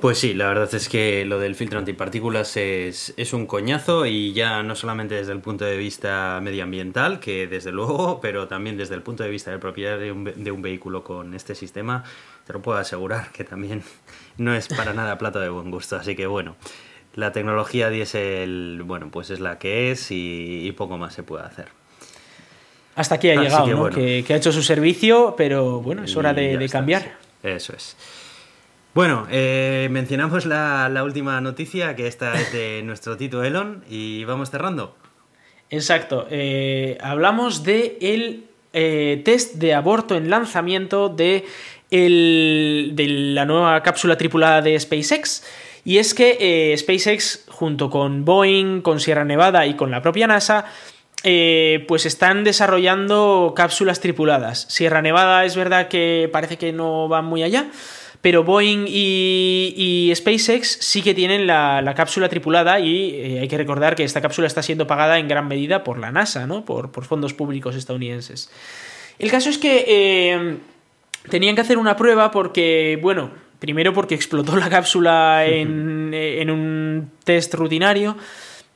pues sí, la verdad es que lo del filtro antipartículas es, es, un coñazo y ya no solamente desde el punto de vista medioambiental, que desde luego, pero también desde el punto de vista del propietario de un, de un vehículo con este sistema, te lo puedo asegurar que también no es para nada plato de buen gusto. Así que bueno, la tecnología diésel, bueno, pues es la que es y, poco más se puede hacer. Hasta aquí ha llegado, que, ¿no? que, ha hecho su servicio, pero bueno, es hora de, cambiar. Eso es. Bueno, eh, mencionamos la, última noticia, que esta es de [laughs] nuestro Tito Elon, y vamos cerrando. Exacto. Eh, hablamos de el eh, test de aborto en lanzamiento de, de la nueva cápsula tripulada de SpaceX. Y es que SpaceX, junto con Boeing, con Sierra Nevada y con la propia NASA, pues están desarrollando cápsulas tripuladas. Sierra Nevada es verdad que parece que no va muy allá, pero Boeing y, SpaceX sí que tienen la, cápsula tripulada y eh, hay que recordar que esta cápsula está siendo pagada en gran medida por la NASA, ¿no? Por, fondos públicos estadounidenses. El caso es que eh, tenían que hacer una prueba porque, bueno, primero porque explotó la cápsula en, en un test rutinario.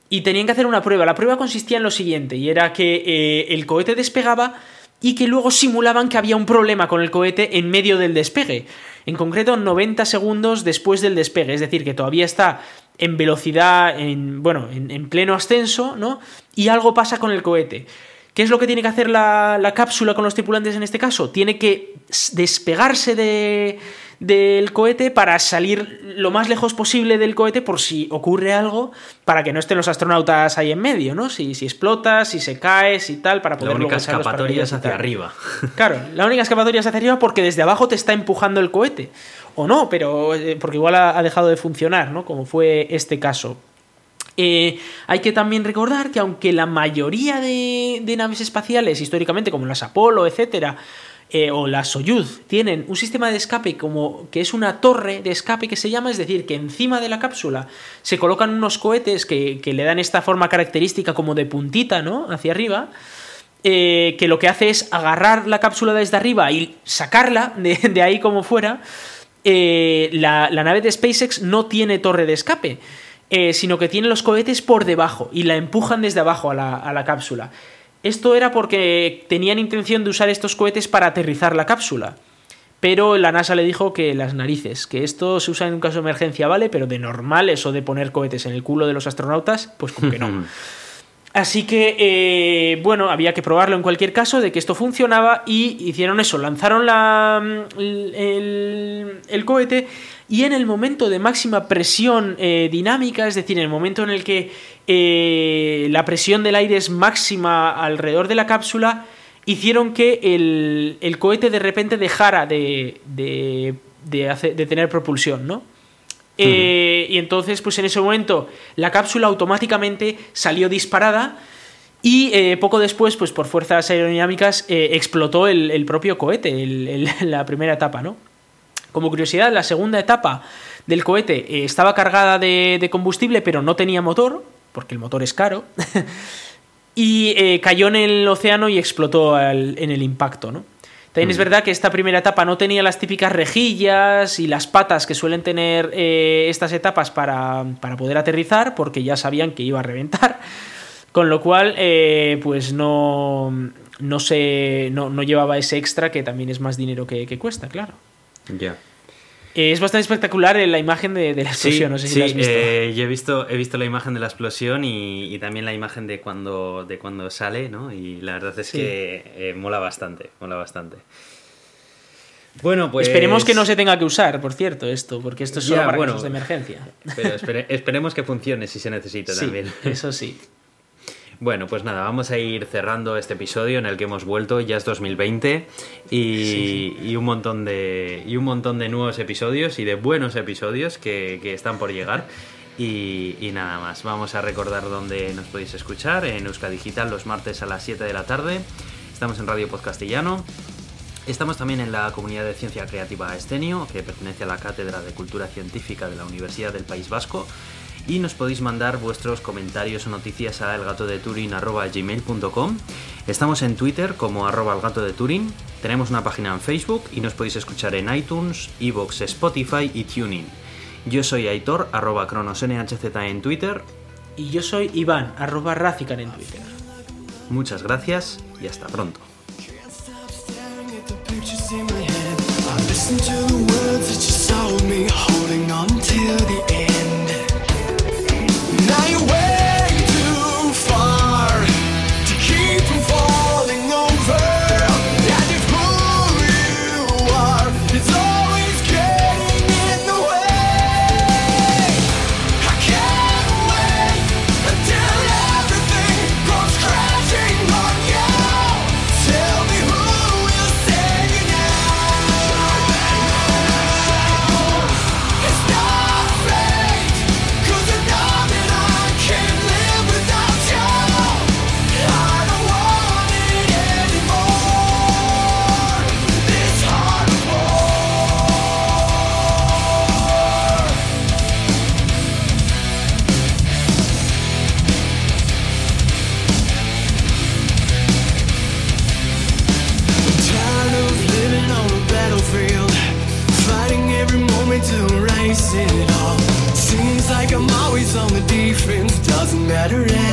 Y tenían que hacer una prueba. La prueba consistía en lo siguiente, y era que eh, el cohete despegaba y que luego simulaban que había un problema con el cohete en medio del despegue en concreto 90 segundos después del despegue, es decir, que todavía está en velocidad, en, bueno, en, pleno ascenso, ¿no? Y algo pasa con el cohete. ¿Qué es lo que tiene que hacer la cápsula con los tripulantes en este caso? Tiene que despegarse de, del cohete para salir lo más lejos posible del cohete por si ocurre algo, para que no estén los astronautas ahí en medio, ¿no? Si, si explota, si se cae, si tal, para poder... La única escapatoria es hacia arriba. [laughs] Claro, la única escapatoria es hacia arriba porque desde abajo te está empujando el cohete. O no, pero eh, porque igual ha, dejado de funcionar, ¿no? Como fue este caso. Eh, hay que también recordar que aunque la mayoría de, naves espaciales, históricamente, como las Apolo, etcétera, eh, o la Soyuz tienen un sistema de escape como que es una torre de escape que se llama, es decir, que encima de la cápsula se colocan unos cohetes que, le dan esta forma característica como de puntita, ¿no? Hacia arriba. Eh, que lo que hace es agarrar la cápsula desde arriba y sacarla de, ahí como fuera. Eh, la, nave de SpaceX no tiene torre de escape, sino que tiene los cohetes por debajo y la empujan desde abajo a la, a la cápsula. Esto era porque tenían intención de usar estos cohetes para aterrizar la cápsula. Pero la NASA le dijo que las narices, que esto se usa en un caso de emergencia, vale, pero de normal, eso de poner cohetes en el culo de los astronautas, pues como que no. [laughs] Así que, eh, bueno, había que probarlo en cualquier caso de que esto funcionaba y hicieron eso, lanzaron la, el, el cohete y en el momento de máxima presión eh, dinámica, es decir, en el momento en el que eh, la presión del aire es máxima alrededor de la cápsula, hicieron que el, cohete de repente dejara de, de, de, tener propulsión, ¿no? Eh, y entonces, pues en ese momento, la cápsula automáticamente salió disparada. Y poco después, pues por fuerzas aerodinámicas, explotó el, propio cohete, [laughs] la primera etapa, ¿no? Como curiosidad, la segunda etapa del cohete eh, estaba cargada de, combustible, pero no tenía motor, porque el motor es caro, [laughs] y eh, cayó en el océano y explotó en el impacto, ¿no? También es mm. verdad que esta primera etapa no tenía las típicas rejillas y las patas que suelen tener eh, estas etapas para, poder aterrizar, porque ya sabían que iba a reventar. [laughs] Con lo cual, pues no, no, se, no, llevaba ese extra que también es más dinero que cuesta, claro. Ya. Eh, es bastante espectacular la imagen de, la explosión, no sé si sí, la has visto. Eh, yo he visto, he visto la imagen de la explosión y, también la imagen de cuando, de cuando sale, ¿no? Y la verdad es que eh, mola bastante, mola bastante. Bueno, pues... Esperemos que no se tenga que usar, por cierto, esto, porque esto es solo para casos de emergencia. Pero esperemos que funcione si se necesita [laughs] también. Eso sí. Bueno, pues nada, vamos a ir cerrando este episodio en el que hemos vuelto, ya es 2020 y, un, montón de, y un montón de nuevos episodios y de buenos episodios que, están por llegar. Y, nada más, vamos a recordar dónde nos podéis escuchar en Euska Digital los martes a las 7 de la tarde. Estamos en Radio Podcastillano. Estamos también en la comunidad de ciencia creativa Estenio, que pertenece a la Cátedra de Cultura Científica de la Universidad del País Vasco y nos podéis mandar vuestros comentarios o noticias a elgatodeturin.gmail.com Estamos en Twitter como arroba gato de Turing, tenemos una página en Facebook y nos podéis escuchar en iTunes, Evox, Spotify y Tuning. Yo soy Aitor, arroba cronosnhz en Twitter. Y yo soy Iván, arroba Razican en Twitter. Muchas gracias y hasta pronto. The. Well, you know I love you, don't you? Who are you? Yo.